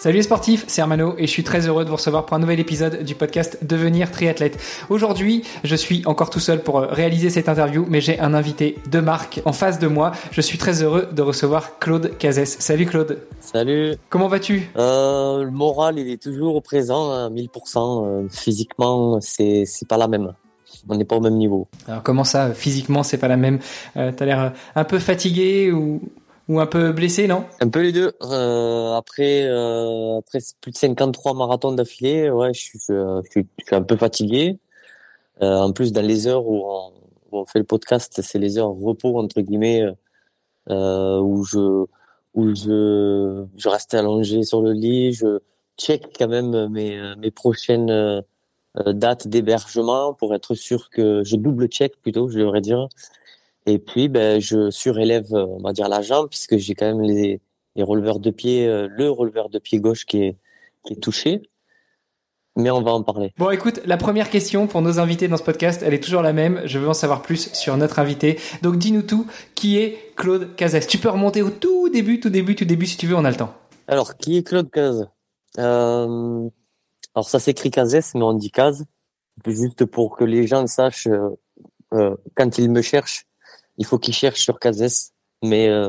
Salut les sportifs, c'est Armano et je suis très heureux de vous recevoir pour un nouvel épisode du podcast Devenir triathlète. Aujourd'hui, je suis encore tout seul pour réaliser cette interview, mais j'ai un invité de marque en face de moi. Je suis très heureux de recevoir Claude Cazès. Salut Claude. Salut. Comment vas-tu? Euh, Le moral, il est toujours présent à 1000%. Euh, physiquement, c'est c'est pas la même. On n'est pas au même niveau. Alors comment ça, physiquement, c'est pas la même? Euh, T'as l'air un peu fatigué ou ou un peu blessé, non? Un peu les deux. Euh, après, euh, après plus de 53 marathons d'affilée, ouais, je suis, je, suis, un peu fatigué. Euh, en plus, dans les heures où on, où on fait le podcast, c'est les heures repos entre guillemets, où je où je je reste allongé sur le lit, je check quand même mes mes prochaines dates d'hébergement pour être sûr que je double check plutôt, je devrais dire, et puis, ben, je surélève, euh, on va dire, la jambe, puisque j'ai quand même les, les releveurs de pied, euh, le releveur de pied gauche qui est, qui est touché. Mais on va en parler. Bon, écoute, la première question pour nos invités dans ce podcast, elle est toujours la même. Je veux en savoir plus sur notre invité. Donc, dis-nous tout. Qui est Claude Cazès? Tu peux remonter au tout début, tout début, tout début, si tu veux, on a le temps. Alors, qui est Claude Caz euh, Alors, ça s'écrit Cazès, mais on dit Caz. Juste pour que les gens sachent, euh, euh quand ils me cherchent, il faut qu'il cherche sur Cazès, mais euh,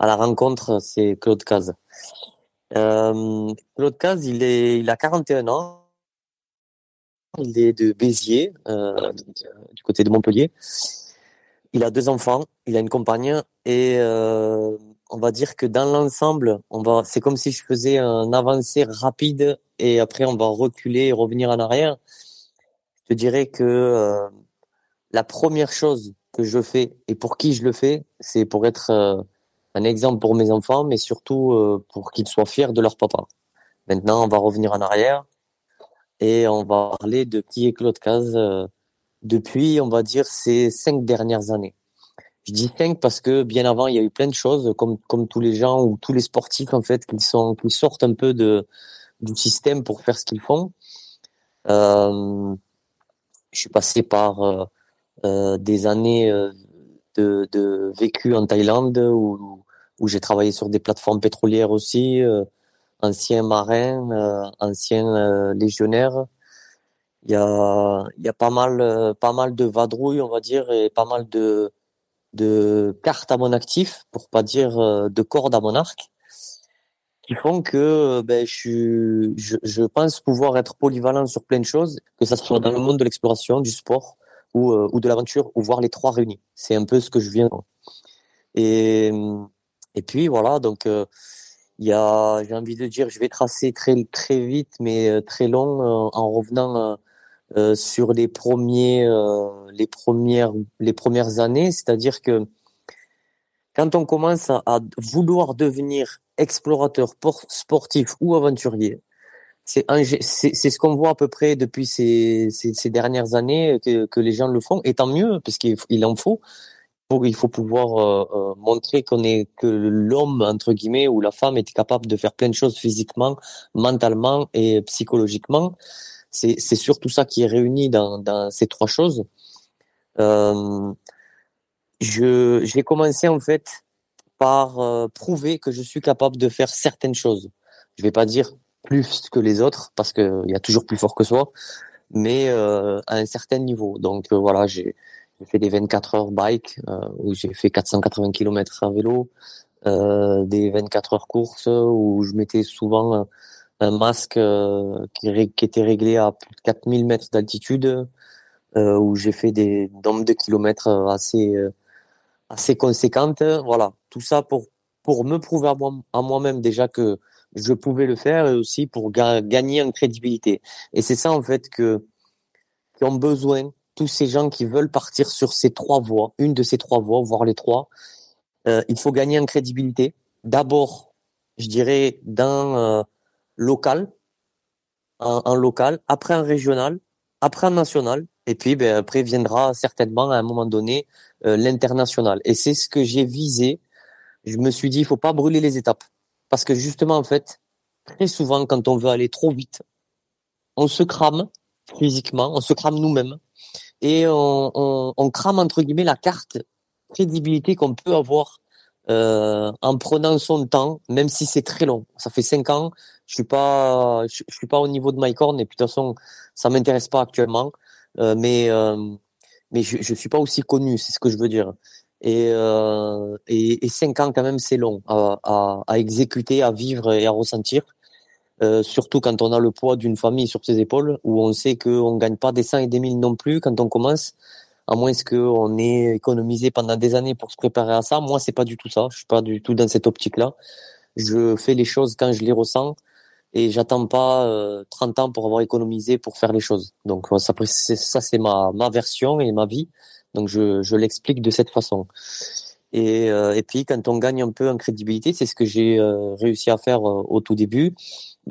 à la rencontre, c'est Claude Caz. Euh, Claude Caz, il est, il a 41 ans. Il est de Béziers, euh, du côté de Montpellier. Il a deux enfants, il a une compagne et on va dire que dans l'ensemble, on va, c'est comme si je faisais un avancé rapide et après on va reculer et revenir en arrière. Je dirais que la première chose que je fais et pour qui je le fais, c'est pour être euh, un exemple pour mes enfants, mais surtout euh, pour qu'ils soient fiers de leur papa. Maintenant, on va revenir en arrière et on va parler de qui est Claude Caz euh, depuis, on va dire, ces cinq dernières années. Je dis cinq parce que bien avant, il y a eu plein de choses, comme comme tous les gens ou tous les sportifs en fait, qui sont qui sortent un peu de du système pour faire ce qu'ils font. Euh, je suis passé par euh, des années euh, de, vécu en Thaïlande où, j'ai travaillé sur des plateformes pétrolières aussi, euh, ancien marin, ancien légionnaire. Il y a, y a pas mal, pas mal de vadrouilles, on va dire, et pas mal de, cartes à mon actif, pour pas dire de cordes à mon arc, qui font que ben, je pense pouvoir être polyvalent sur plein de choses, que ça soit dans le monde de l'exploration, du sport, ou, euh, ou de l'aventure, ou voir les trois réunis. C'est un peu ce que je viens. Et, et puis voilà, donc euh, il y a, j'ai envie de dire, je vais tracer très très vite, mais euh, très long, en revenant sur les premiers, les premières, les premières années. C'est-à-dire que quand on commence à vouloir devenir explorateur sportif ou aventurier, c'est c'est ce qu'on voit à peu près depuis ces, ces, ces dernières années que, que, les gens le font et tant mieux parce qu'il il en faut. Il faut pouvoir euh, euh, montrer qu'on est que l'homme entre guillemets ou la femme est capable de faire plein de choses physiquement mentalement et psychologiquement. C'est c'est surtout ça qui est réuni dans dans ces trois choses. Euh, je j'ai commencé en fait par euh, prouver que je suis capable de faire certaines choses. Je vais pas dire plus que les autres parce qu'il y a toujours plus fort que soi, mais euh, à un certain niveau. Donc euh, voilà, j'ai fait des 24 heures bike euh, où j'ai fait 480 km à vélo, euh, des 24 heures course où je mettais souvent un, masque qui, qui, était réglé à plus de 4000 mètres d'altitude, où j'ai fait des nombres de kilomètres assez assez conséquentes. Voilà, tout ça pour pour me prouver à, moi, moi-même déjà que je pouvais le faire aussi pour gagner en crédibilité. Et c'est ça en fait que qui ont besoin tous ces gens qui veulent partir sur ces trois voies, une de ces trois voies, voire les trois. Euh, il faut gagner en crédibilité. D'abord, je dirais d'un euh, local, un, local, après un régional, après un national Et puis ben, après viendra certainement à un moment donné l'international. Et c'est ce que j'ai visé. Je me suis dit, il faut pas brûler les étapes. Parce que justement, en fait, très souvent, quand on veut aller trop vite, on se crame physiquement, on se crame nous-mêmes et on, crame entre guillemets la carte crédibilité qu'on peut avoir euh, en prenant son temps, même si c'est très long. Ça fait cinq ans, je suis suis pas au niveau de Mike Horn et puis de toute façon, ça m'intéresse pas actuellement. Euh, mais euh, mais je, je suis pas aussi connu, c'est ce que je veux dire. Et, euh, et, et cinq ans quand même, c'est long à, à, exécuter, à vivre et à ressentir. Euh, surtout quand on a le poids d'une famille sur ses épaules, où on sait qu'on gagne pas des 100 et des 1000 non plus quand on commence, à moins qu'on ait économisé pendant des années pour se préparer à ça. Moi, c'est pas du tout ça. Je suis pas du tout dans cette optique-là. Je fais les choses quand je les ressens et j'attends pas euh, 30 ans pour avoir économisé pour faire les choses. Donc ça, ça c'est ma, ma version et ma vie. Donc je, je l'explique de cette façon. Et, euh, et puis quand on gagne un peu en crédibilité, c'est ce que j'ai euh, réussi à faire euh, au tout début.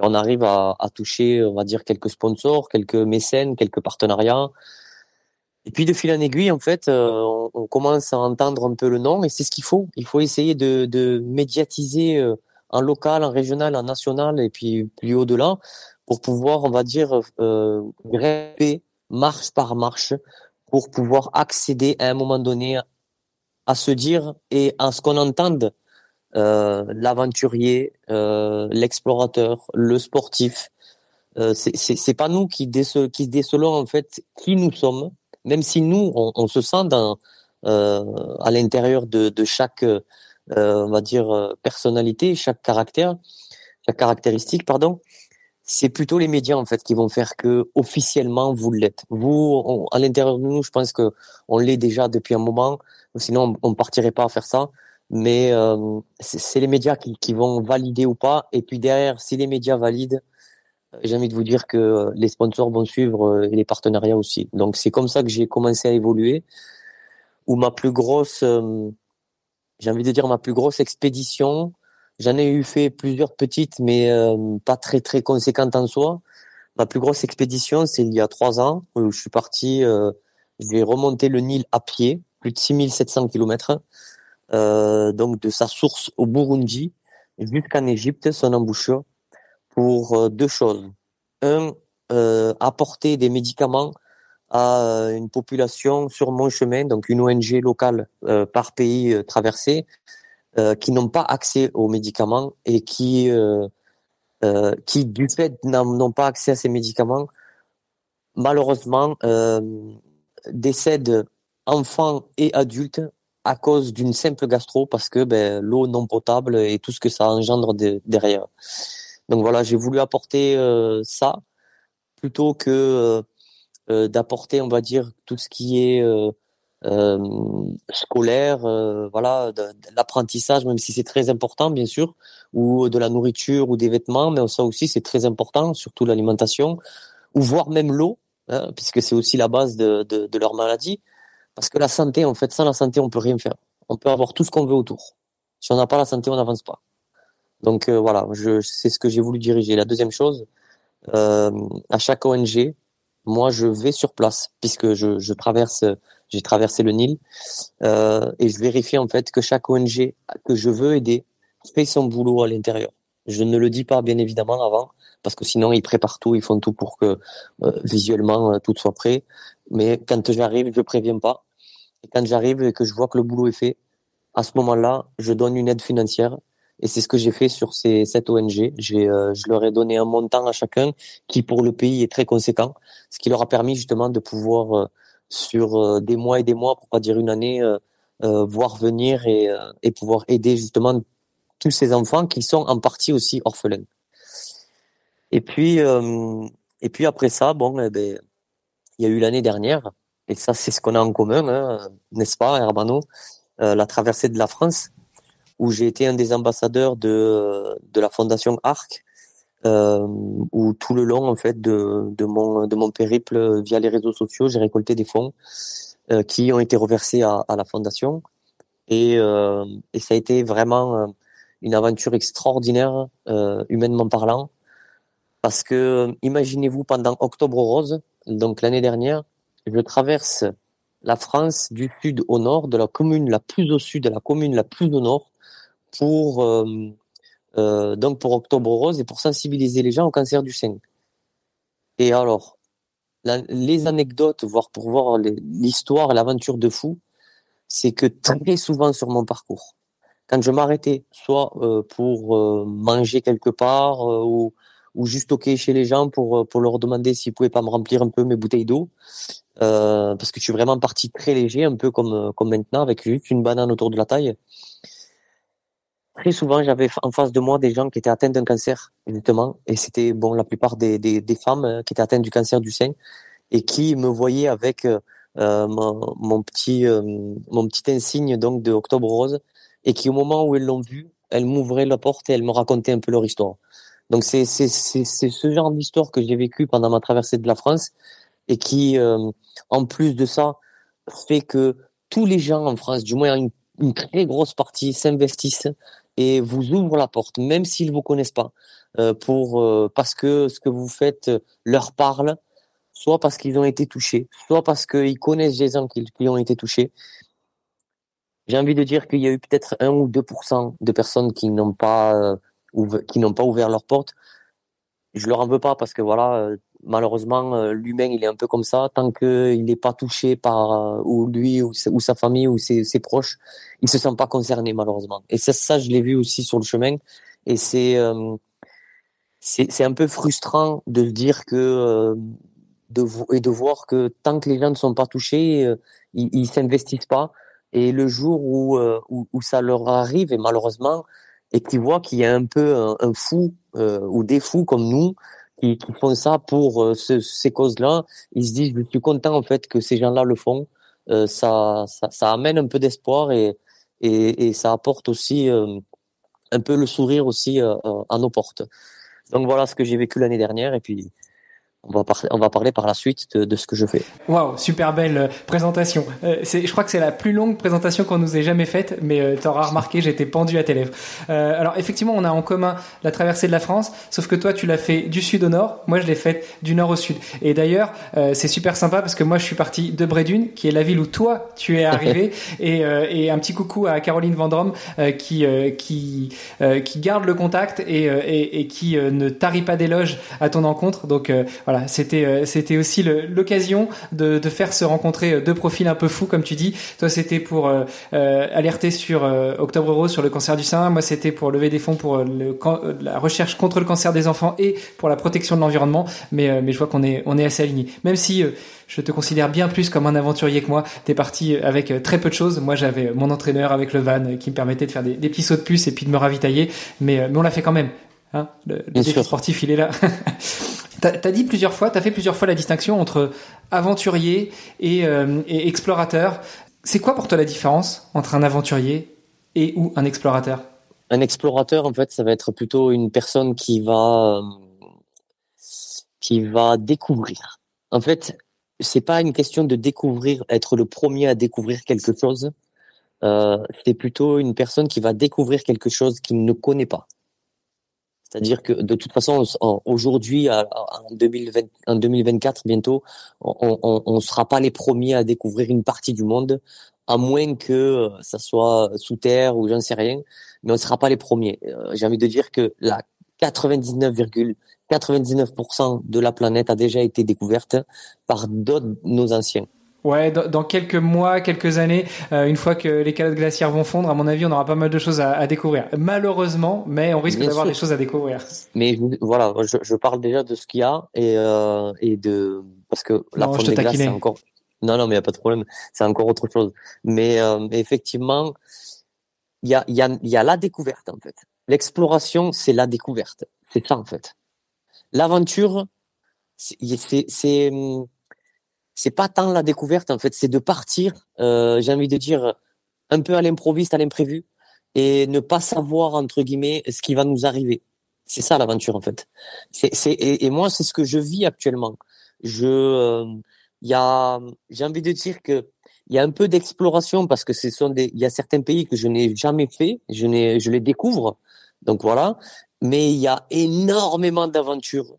On arrive à, à, toucher, on va dire, quelques sponsors, quelques mécènes, quelques partenariats. Et puis de fil en aiguille, en fait, on, on, commence à entendre un peu le nom et c'est ce qu'il faut. Il faut essayer de, de médiatiser en local, en régional, en national et puis plus au-delà pour pouvoir, on va dire, euh, grimper marche par marche pour pouvoir accéder à un moment donné à se dire et à ce qu'on entende euh, l'aventurier, euh, l'explorateur, le sportif. Euh, c'est pas nous qui, déce qui décelons en fait qui nous sommes, même si nous on, on se sent dans, euh, à l'intérieur de, de, chaque euh, on va dire euh, personnalité, chaque caractère, chaque caractéristique, pardon. C'est plutôt les médias en fait qui vont faire que officiellement vous l'êtes. Vous, à l'intérieur de nous, je pense que on l'est déjà depuis un moment. Sinon, on, partirait pas à faire ça. Mais euh, c'est les médias qui, qui, vont valider ou pas. Et puis derrière, si les médias valident, euh, j'ai envie de vous dire que les sponsors vont suivre et les partenariats aussi. Donc c'est comme ça que j'ai commencé à évoluer. Où ma plus grosse j'ai envie de dire ma plus grosse expédition. J'en ai eu fait plusieurs petites, mais euh, pas très très conséquentes en soi. Ma plus grosse expédition, c'est il y a trois ans où je suis parti. Euh, j'ai remonté le Nil à pied, plus de 6700 kilomètres, euh, donc de sa source au Burundi jusqu'en Égypte, son embouchure, pour euh, deux choses. Un, euh, apporter des médicaments à euh, une population sur mon chemin, donc une ONG locale euh, par pays euh, traversé, qui n'ont pas accès aux médicaments et qui, qui du fait n'ont pas accès à ces médicaments, malheureusement décèdent enfants et adultes à cause d'une simple gastro parce que ben, l'eau non potable et tout ce que ça engendre de, derrière. Donc voilà, j'ai voulu apporter ça plutôt que euh, d'apporter, on va dire, tout ce qui est euh, euh, scolaire, voilà, de, l'apprentissage, même si c'est très important, bien sûr, ou de la nourriture ou des vêtements, mais ça aussi c'est très important, surtout l'alimentation, ou voire même l'eau, hein, puisque c'est aussi la base de, de, de, leur maladie. Parce que la santé, en fait, sans la santé, on peut rien faire. On peut avoir tout ce qu'on veut autour. Si on n'a pas la santé, on n'avance pas. Donc voilà, je, c'est ce que j'ai voulu diriger. La deuxième chose, euh, à chaque ONG, moi, je vais sur place puisque je, je traverse, j'ai traversé le Nil euh, et je vérifie en fait que chaque ONG que je veux aider fait son boulot à l'intérieur. Je ne le dis pas bien évidemment avant parce que sinon ils préparent tout, ils font tout pour que euh, visuellement euh, tout soit prêt. Mais quand j'arrive, je préviens pas. Et quand j'arrive et que je vois que le boulot est fait, à ce moment-là, je donne une aide financière et c'est ce que j'ai fait sur ces cette ONG. J'ai, euh, je leur ai donné un montant à chacun qui, pour le pays, est très conséquent, ce qui leur a permis justement de pouvoir, euh, sur euh, des mois et des mois, pour pas dire une année, voir venir et, et pouvoir aider justement tous ces enfants qui sont en partie aussi orphelins. Et puis, et puis après ça, bon, eh ben, il y a eu l'année dernière, et ça c'est ce qu'on a en commun, hein, n'est-ce pas, Herbano, la traversée de la France où j'ai été un des ambassadeurs de, de la fondation ARC, euh, où tout le long en fait de, de mon de mon périple via les réseaux sociaux, j'ai récolté des fonds euh, qui ont été reversés à, à la fondation. Et, euh, et ça a été vraiment euh, une aventure extraordinaire euh, humainement parlant. Parce que imaginez-vous pendant Octobre Rose, donc l'année dernière, je traverse la France du sud au nord, de la commune la plus au sud à la commune la plus au nord, pour euh, euh, donc pour Octobre Rose et pour sensibiliser les gens au cancer du sein. Et alors, les anecdotes, voire pour voir l'histoire l'aventure de fou, c'est que très souvent sur mon parcours, quand je m'arrêtais, soit euh, pour euh, manger quelque part ou, ou juste toquer chez les gens pour pour leur demander s'ils pouvaient pas me remplir un peu mes bouteilles d'eau, parce que je suis vraiment parti très léger, un peu comme comme maintenant, avec juste une banane autour de la taille très souvent, j'avais en face de moi des gens qui étaient atteints d'un cancer, justement, et c'était bon la plupart des, des, des, femmes euh, qui étaient atteintes du cancer du sein et qui me voyaient avec euh, euh mon, mon, petit euh, mon petit insigne donc de Octobre Rose et qui au moment où elles l'ont vu, elles m'ouvraient la porte et elles me racontaient un peu leur histoire. Donc c'est c'est c'est ce genre d'histoire que j'ai vécu pendant ma traversée de la France et qui en plus de ça fait que tous les gens en France, du moins une très grosse partie, s'investissent et vous ouvrent la porte, même s'ils vous connaissent pas, euh, pour euh, parce que ce que vous faites leur parle, soit parce qu'ils ont été touchés, soit parce qu'ils connaissent des gens qui, ont été touchés. J'ai envie de dire qu'il y a eu peut-être un ou 2% de personnes qui n'ont pas euh, qui n'ont pas ouvert leur porte. Je leur en veux pas parce que voilà, euh, malheureusement, euh, l'humain, il est un peu comme ça. Tant qu'il n'est pas touché par euh, ou lui ou, sa famille ou ses, proches, il se sent pas concerné malheureusement. Et ça, ça je l'ai vu aussi sur le chemin. Et c'est euh, c'est un peu frustrant de dire que de et de voir que tant que les gens ne sont pas touchés, ils, ils s'investissent pas. Et le jour où, où, où ça leur arrive, et malheureusement, et qu'ils voient qu'il y a un peu un, un fou ou des fous comme nous qui, font ça pour euh, ce, ces causes-là. Ils se disent, je suis content en fait que ces gens-là le font. Euh, ça, ça, ça, amène un peu d'espoir et, et, et, ça apporte aussi euh, un peu le sourire aussi euh, à nos portes. Donc voilà ce que j'ai vécu l'année dernière et puis on va, on va parler par la suite de, de ce que je fais. Waouh, super belle euh, présentation. Euh, je crois que c'est la plus longue présentation qu'on nous ait jamais faite, mais euh, tu auras remarqué, j'étais pendu à tes lèvres. Euh, alors effectivement, on a en commun la traversée de la France, sauf que toi, tu l'as fait du sud au nord, moi je l'ai faite du nord au sud. Et d'ailleurs, euh, c'est super sympa parce que moi, je suis parti de Brédune, qui est la ville où toi, tu es arrivé, et, et, un petit coucou à Caroline Vendrome qui qui qui garde le contact et, et, et qui ne tarit pas d'éloges à ton encontre. Donc voilà voilà, c'était euh, c'était aussi l'occasion de, de faire se rencontrer euh, deux profils un peu fous, comme tu dis. Toi, c'était pour euh, alerter sur Octobre Rose sur le cancer du sein. Moi, c'était pour lever des fonds pour le, la recherche contre le cancer des enfants et pour la protection de l'environnement. Mais mais je vois qu'on est on est assez alignés. Même si je te considère bien plus comme un aventurier que moi. T'es parti avec très peu de choses. Moi, j'avais mon entraîneur avec le van qui me permettait de faire des, des petits sauts de puce et puis de me ravitailler. Mais, mais on l'a fait quand même. Hein le, le défi sportif, il est là. T'as as dit plusieurs fois, t'as fait plusieurs fois la distinction entre aventurier et, euh, et explorateur. C'est quoi pour toi la différence entre un aventurier et ou un explorateur? Un explorateur, en fait, ça va être plutôt une personne qui va euh, qui va découvrir. En fait, c'est pas une question de découvrir, être le premier à découvrir quelque chose. Euh, c'est plutôt une personne qui va découvrir quelque chose qu'il ne connaît pas. C'est-à-dire que de toute façon, aujourd'hui, en, 2020, en 2024, bientôt, on ne sera pas les premiers à découvrir une partie du monde, à moins que euh, ça soit sous terre ou j'en sais rien, mais on ne sera pas les premiers. Euh, j'ai envie de dire que la 99,99% de la planète a déjà été découverte par d'autres nos anciens. Ouais, dans, quelques mois, quelques années, euh, une fois que les calottes glaciaires vont fondre, à mon avis, on aura pas mal de choses à, à découvrir. Malheureusement, mais on risque d'avoir des choses à découvrir. Mais voilà, je, je, parle déjà de ce qu'il y a et, euh, et de parce que la fonte des glaces, c'est encore. Non, non, mais y a pas de problème. C'est encore autre chose. Mais euh, effectivement, il y a, y, a, y a la découverte en fait. L'exploration, c'est la découverte. C'est ça en fait. L'aventure, c'est c'est pas tant la découverte en fait, c'est de partir. Euh, J'ai envie de dire un peu à l'improviste, à l'imprévu, et ne pas savoir entre guillemets ce qui va nous arriver. C'est ça l'aventure en fait. C'est, c'est et, moi c'est ce que je vis actuellement. Je, il euh, y a, j'ai envie de dire que il y a un peu d'exploration parce que ce sont des, il y a certains pays que je n'ai jamais fait, je n'ai, je les découvre. Donc voilà. Mais il y a énormément d'aventures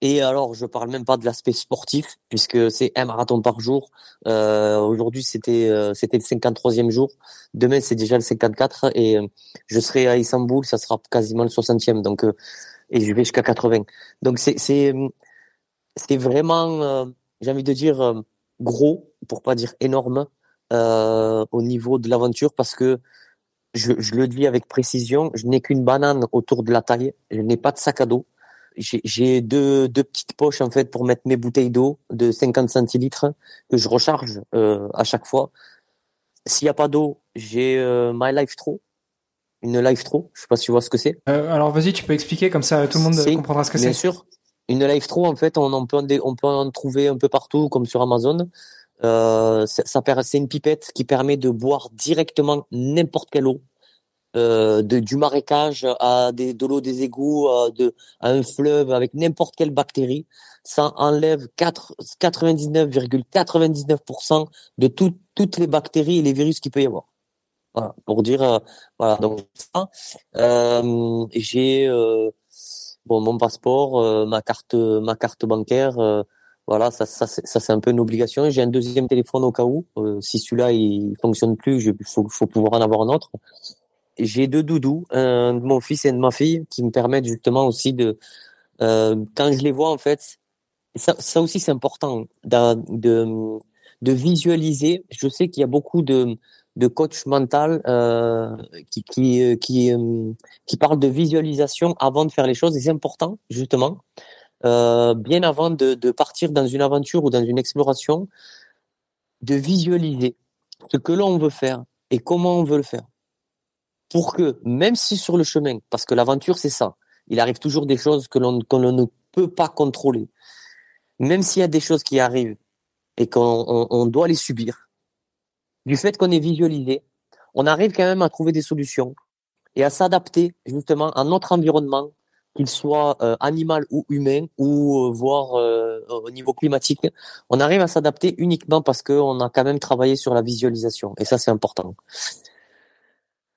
Et alors, je parle même pas de l'aspect sportif, puisque c'est un marathon par jour. Euh, Aujourd'hui, c'était euh, c'était le 53e jour. Demain, c'est déjà le 54. Et euh, je serai à Istanbul, ça sera quasiment le 60e. Donc, euh, et je vais jusqu'à 80. Donc, c'est c'est c'est vraiment, j'ai envie de dire gros, pour pas dire énorme, au niveau de l'aventure, parce que je, je le dis avec précision, je n'ai qu'une banane autour de la taille. Je n'ai pas de sac à dos j'ai deux, deux petites poches en fait pour mettre mes bouteilles d'eau de 50 centilitres que je recharge euh, à chaque fois. S'il n'y a pas d'eau, j'ai euh, My Life Tro, une Life Tro. Je sais pas si tu vois ce que c'est. Euh, alors vas-y, tu peux expliquer comme ça tout le monde comprendra ce que c'est. Bien sûr. Une Life Tro, en fait, on, en peut, on peut en trouver un peu partout, comme sur Amazon. Euh, ça, ça c'est une pipette qui permet de boire directement n'importe quelle eau euh, de, du marécage à des, de l'eau des égouts, à, de, à un fleuve avec n'importe quelle bactérie, ça enlève 99,99% de toutes les bactéries et les virus qu'il peut y avoir. Voilà, pour dire, euh, voilà, donc ça, euh, j'ai euh, bon mon passeport, ma carte, ma carte bancaire, voilà, ça, ça, ça c'est un peu une obligation. J'ai un deuxième téléphone au cas où, si celui-là il fonctionne plus, il faut, faut pouvoir en avoir un autre j'ai deux doudous, un de mon fils et de ma fille, qui me permettent justement aussi de, euh, quand je les vois en fait, ça, ça aussi c'est important de, de, visualiser. Je sais qu'il y a beaucoup de, de coach mental euh, qui qui qui, euh, qui parlent de visualisation avant de faire les choses et c'est important justement euh, bien avant de, de partir dans une aventure ou dans une exploration de visualiser ce que l'on veut faire et comment on veut le faire pour que, même si sur le chemin, parce que l'aventure c'est ça, il arrive toujours des choses que l'on ne peut pas contrôler. Même s'il y a des choses qui arrivent et qu'on doit les subir, du fait qu'on est visualisé, on arrive quand même à trouver des solutions et à s'adapter justement à notre environnement, qu'il soit euh, animal ou humain ou euh, voire euh, au niveau climatique. On arrive à s'adapter uniquement parce qu'on a quand même travaillé sur la visualisation et ça c'est important.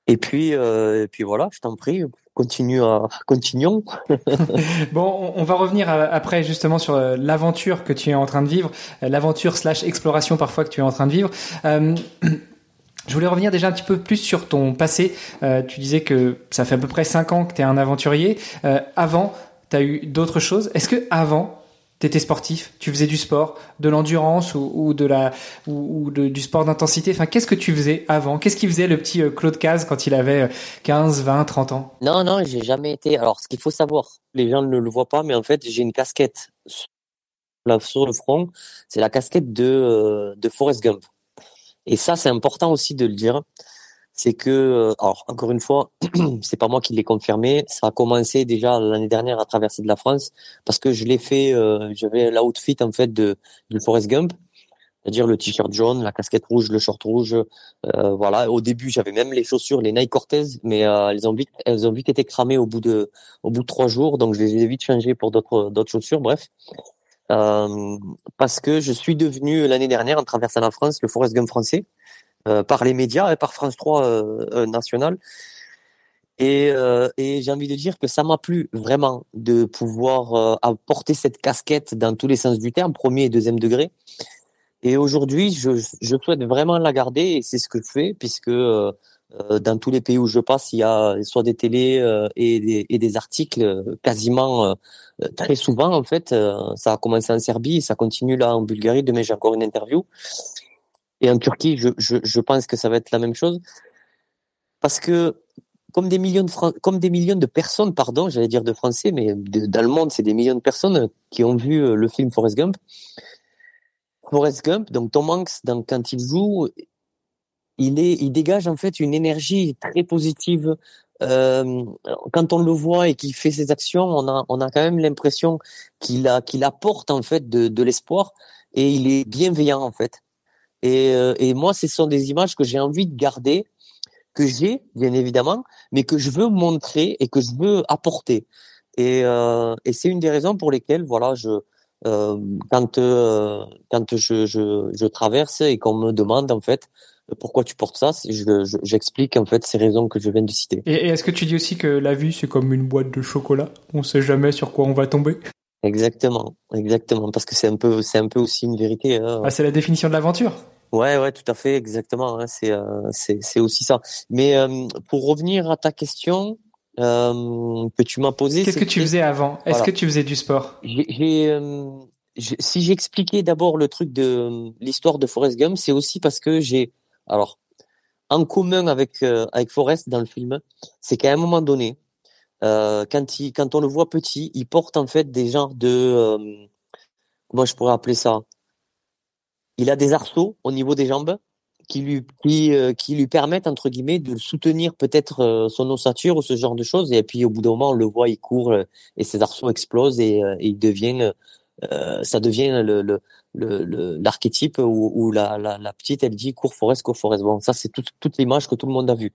Et puis, euh, et puis voilà, je t'en prie, continue à, continuons. bon, on va revenir après justement sur euh, l'aventure que tu es en train de vivre, euh, l'aventure slash exploration parfois que tu es en train de vivre. Euh, je voulais revenir déjà un petit peu plus sur ton passé. Euh, tu disais que ça fait à peu près cinq ans que tu es un aventurier. Euh, avant, tu as eu d'autres choses. Est-ce que avant, tu étais sportif, tu faisais du sport, de l'endurance ou, de la ou, du sport d'intensité. Enfin, qu'est-ce que tu faisais avant? Qu'est-ce qu'il faisait le petit euh, Claude Caz quand il avait 15, 20, 30 ans? Non, non, j'ai jamais été. Alors, ce qu'il faut savoir, les gens ne le voient pas, mais en fait, j'ai une casquette sur le front. C'est la casquette de euh, de Forrest Gump. Et ça, c'est important aussi de le dire c'est que, euh, alors encore une fois, c'est pas moi qui l'ai confirmé. Ça a commencé déjà l'année dernière à traverser de la France parce que je l'ai fait. Euh, J'avais l'outfit en fait de du Forrest Gump, c'est-à-dire le t-shirt jaune, la casquette rouge, le short rouge. Euh, voilà. Au début, j'avais même les chaussures, les Nike Cortez, mais euh, elles ont vite, elles ont vite été cramées au bout de, au bout de trois jours, donc je les ai vite changées pour d'autres, d'autres chaussures. Bref. Euh, parce que je suis devenu l'année dernière en traversant la France le Forrest Gump français. Euh, par les médias et par France 3 euh, euh, national. Et, et j'ai envie de dire que ça m'a plu vraiment de pouvoir apporter cette casquette dans tous les sens du terme, premier et deuxième degré. Et aujourd'hui, je, je, souhaite vraiment la garder et c'est ce que je fais puisque euh, dans tous les pays où je passe, il y a soit des télés et, des, et, des, articles quasiment très souvent en fait. ça a commencé en Serbie, ça continue là en Bulgarie. Demain, j'ai encore une interview. Et en Turquie, je, je, je, pense que ça va être la même chose. Parce que comme des millions de comme des millions de personnes, pardon, j'allais dire de Français, mais dans le monde, c'est des millions de personnes qui ont vu euh, le film Forrest Gump. Forrest Gump, donc Tom Hanks, donc, quand il joue, il est, il dégage en fait une énergie très positive. Euh, quand on le voit et qu'il fait ses actions, on a, on a quand même l'impression qu'il apporte en fait de, de l'espoir et il est bienveillant en fait. Et, euh, et moi, ce sont des images que j'ai envie de garder, que j'ai, bien évidemment, mais que je veux montrer et que je veux apporter. Et, euh, et c'est une des raisons pour lesquelles, voilà, je, euh, quand euh, quand je, je, je, traverse et qu'on me demande en fait pourquoi tu portes ça, j'explique en fait ces raisons que je viens de citer. Et, et est-ce que tu dis aussi que la vie c'est comme une boîte de chocolat? On sait jamais sur quoi on va tomber? Exactement, exactement, parce que c'est un peu, c'est un peu aussi une vérité. Hein. Ah, c'est la définition de l'aventure. Ouais, ouais, tout à fait, exactement. Hein, c'est, euh, c'est, c'est aussi ça. Mais euh, pour revenir à ta question euh, que tu m'as posée, qu'est-ce que tu faisais avant? Est-ce que tu faisais du sport? J'ai, si j'expliquais d'abord le truc de l'histoire de Forrest Gump, c'est aussi parce que j'ai, alors, en commun avec avec Forrest dans le film, c'est qu'à un moment donné, euh, quand il, quand on le voit petit, il porte en fait des genres de, euh, comment je pourrais appeler ça? Il a des arceaux au niveau des jambes qui lui qui, euh, qui lui permettent entre guillemets de soutenir peut-être euh, son ossature ou ce genre de choses. Et puis au bout d'un moment, on le voit, il court et ses arceaux explosent et, il devient ça devient le, le, le, l'archétype où, où la, la, petite elle dit cours Forest cours Forest. Bon ça c'est toute toute l'image que tout le monde a vue.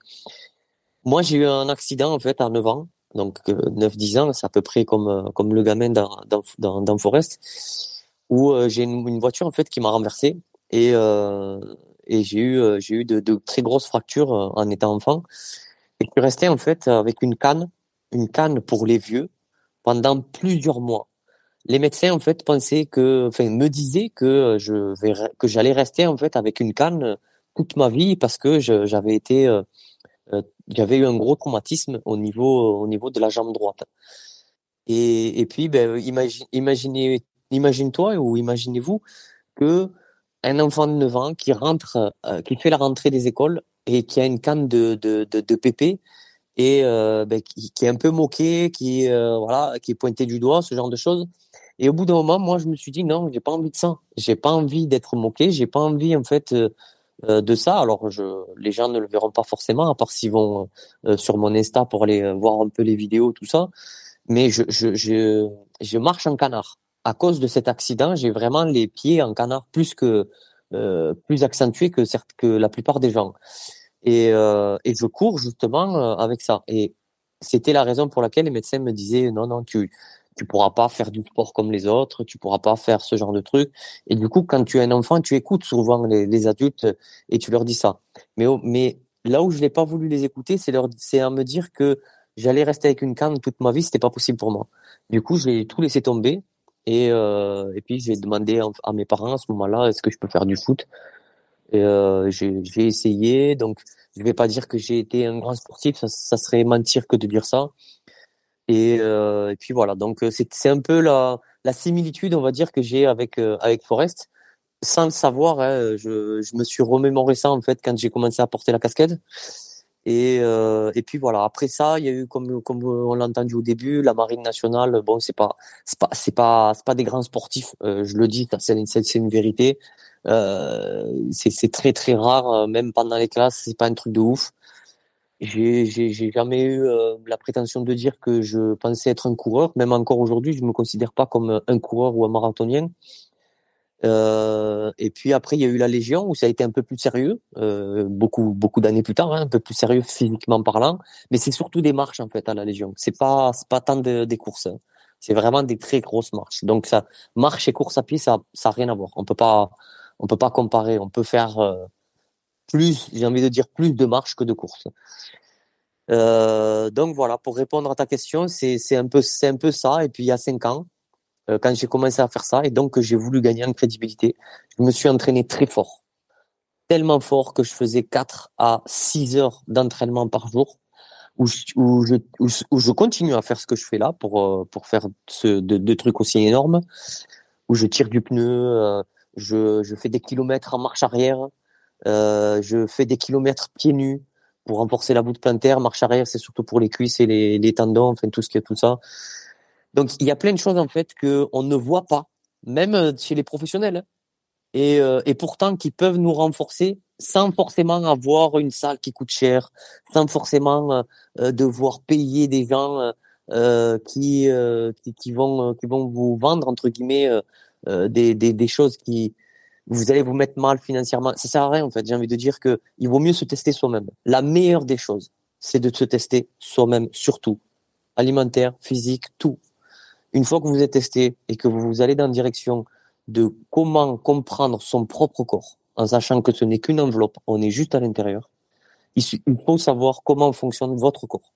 Moi j'ai eu un accident en fait à 9 ans donc 9-10 ans, c'est à peu près comme euh, comme le gamin dans dans dans, Forest, où euh, j'ai une, voiture en fait qui m'a renversé et euh, et j'ai eu j'ai eu de, très grosses fractures en étant enfant et je suis resté en fait avec une canne une canne pour les vieux pendant plusieurs mois. Les médecins en fait pensaient que enfin me disaient que je que j'allais rester en fait avec une canne toute ma vie parce que j'avais été j'avais eu un gros traumatisme au niveau au niveau de la jambe droite. Et, et puis, ben, imagine, imaginez, imagine-toi ou imaginez-vous que un enfant de 9 ans qui rentre, euh, qui fait la rentrée des écoles et qui a une canne de, de, de, pépé et euh, ben, qui, est un peu moqué, qui euh, voilà, qui est pointé du doigt, ce genre de choses. Et au bout d'un moment, moi, je me suis dit non, j'ai pas envie de ça. J'ai pas envie d'être moqué. J'ai pas envie en fait euh, de ça. Alors, je, les gens ne le verront pas forcément, à part s'ils vont euh, sur mon Insta pour aller euh, voir un peu les vidéos, tout ça. Mais je, je, je, je marche en canard. À cause de cet accident, j'ai vraiment les pieds en canard plus que euh, plus accentués que certes que la plupart des gens. Et, euh, et je cours justement avec ça. Et c'était la raison pour laquelle les médecins me disaient non non tu tu pourras pas faire du sport comme les autres, tu pourras pas faire ce genre de trucs. Et du coup, quand tu es un enfant, tu écoutes souvent les, adultes et tu leur dis ça. Mais, mais là où je n'ai pas voulu les écouter, c'est leur, c'est à me dire que j'allais rester avec une canne toute ma vie, c'était pas possible pour moi. Du coup, j'ai tout laissé tomber et, euh, et puis j'ai demandé à mes parents à ce moment-là, est-ce que je peux faire du foot? Et euh, j'ai, j'ai essayé, donc je vais pas dire que j'ai été un grand sportif, ça, ça serait mentir que de dire ça. Et, euh, et puis voilà, donc euh, c'est un peu la, la similitude, on va dire, que j'ai avec euh, avec Forest. Sans le savoir, hein, je, je me suis remémoré ça en fait quand j'ai commencé à porter la casquette. Et, euh, et puis voilà. Après ça, il y a eu comme comme on l'a entendu au début, la marine nationale. Bon, c'est pas c'est pas c'est pas c'est pas des grands sportifs. Euh, je le dis, c'est c'est une vérité. Euh, c'est c'est très très rare, même pendant les classes. C'est pas un truc de ouf. J'ai, jamais eu euh, la prétention de dire que je pensais être un coureur. Même encore aujourd'hui, je me considère pas comme un coureur ou un marathonien. Euh, et puis après, il y a eu la Légion où ça a été un peu plus sérieux, euh, beaucoup beaucoup d'années plus tard, hein, un peu plus sérieux physiquement parlant. Mais c'est surtout des marches en fait à la Légion. C'est pas pas tant de, des courses. Hein. C'est vraiment des très grosses marches. Donc ça, marche et course à pied, ça ça a rien à voir. On peut pas on peut pas comparer. On peut faire euh, plus, j'ai envie de dire plus de marches que de courses. Euh, donc voilà, pour répondre à ta question, c'est un peu c'est un peu ça. Et puis il y a cinq ans, euh, quand j'ai commencé à faire ça, et donc j'ai voulu gagner en crédibilité, je me suis entraîné très fort, tellement fort que je faisais 4 à 6 heures d'entraînement par jour, où je, où je où, je continue à faire ce que je fais là pour euh, pour faire ce de, trucs aussi énormes, où je tire du pneu, euh, je je fais des kilomètres en marche arrière, je fais des kilomètres pieds nus pour renforcer la voûte plantaire. Marche arrière, c'est surtout pour les cuisses et les, tendons, enfin tout ce qui est tout ça. Donc il y a plein de choses en fait que on ne voit pas, même euh, chez les professionnels, et, euh, et pourtant qui peuvent nous renforcer sans forcément avoir une salle qui coûte cher, sans forcément euh, devoir payer des gens euh, qui, qui, qui vont qui vont vous vendre entre guillemets des, des, des choses qui vous allez vous mettre mal financièrement. Ça sert à rien en fait. J'ai envie de dire que il vaut mieux se tester soi-même. La meilleure des choses, c'est de se tester soi-même, surtout alimentaire, physique, tout. Une fois que vous êtes testé et que vous allez dans la direction de comment comprendre son propre corps, en sachant que ce n'est qu'une enveloppe, on est juste à l'intérieur. Il faut savoir comment fonctionne votre corps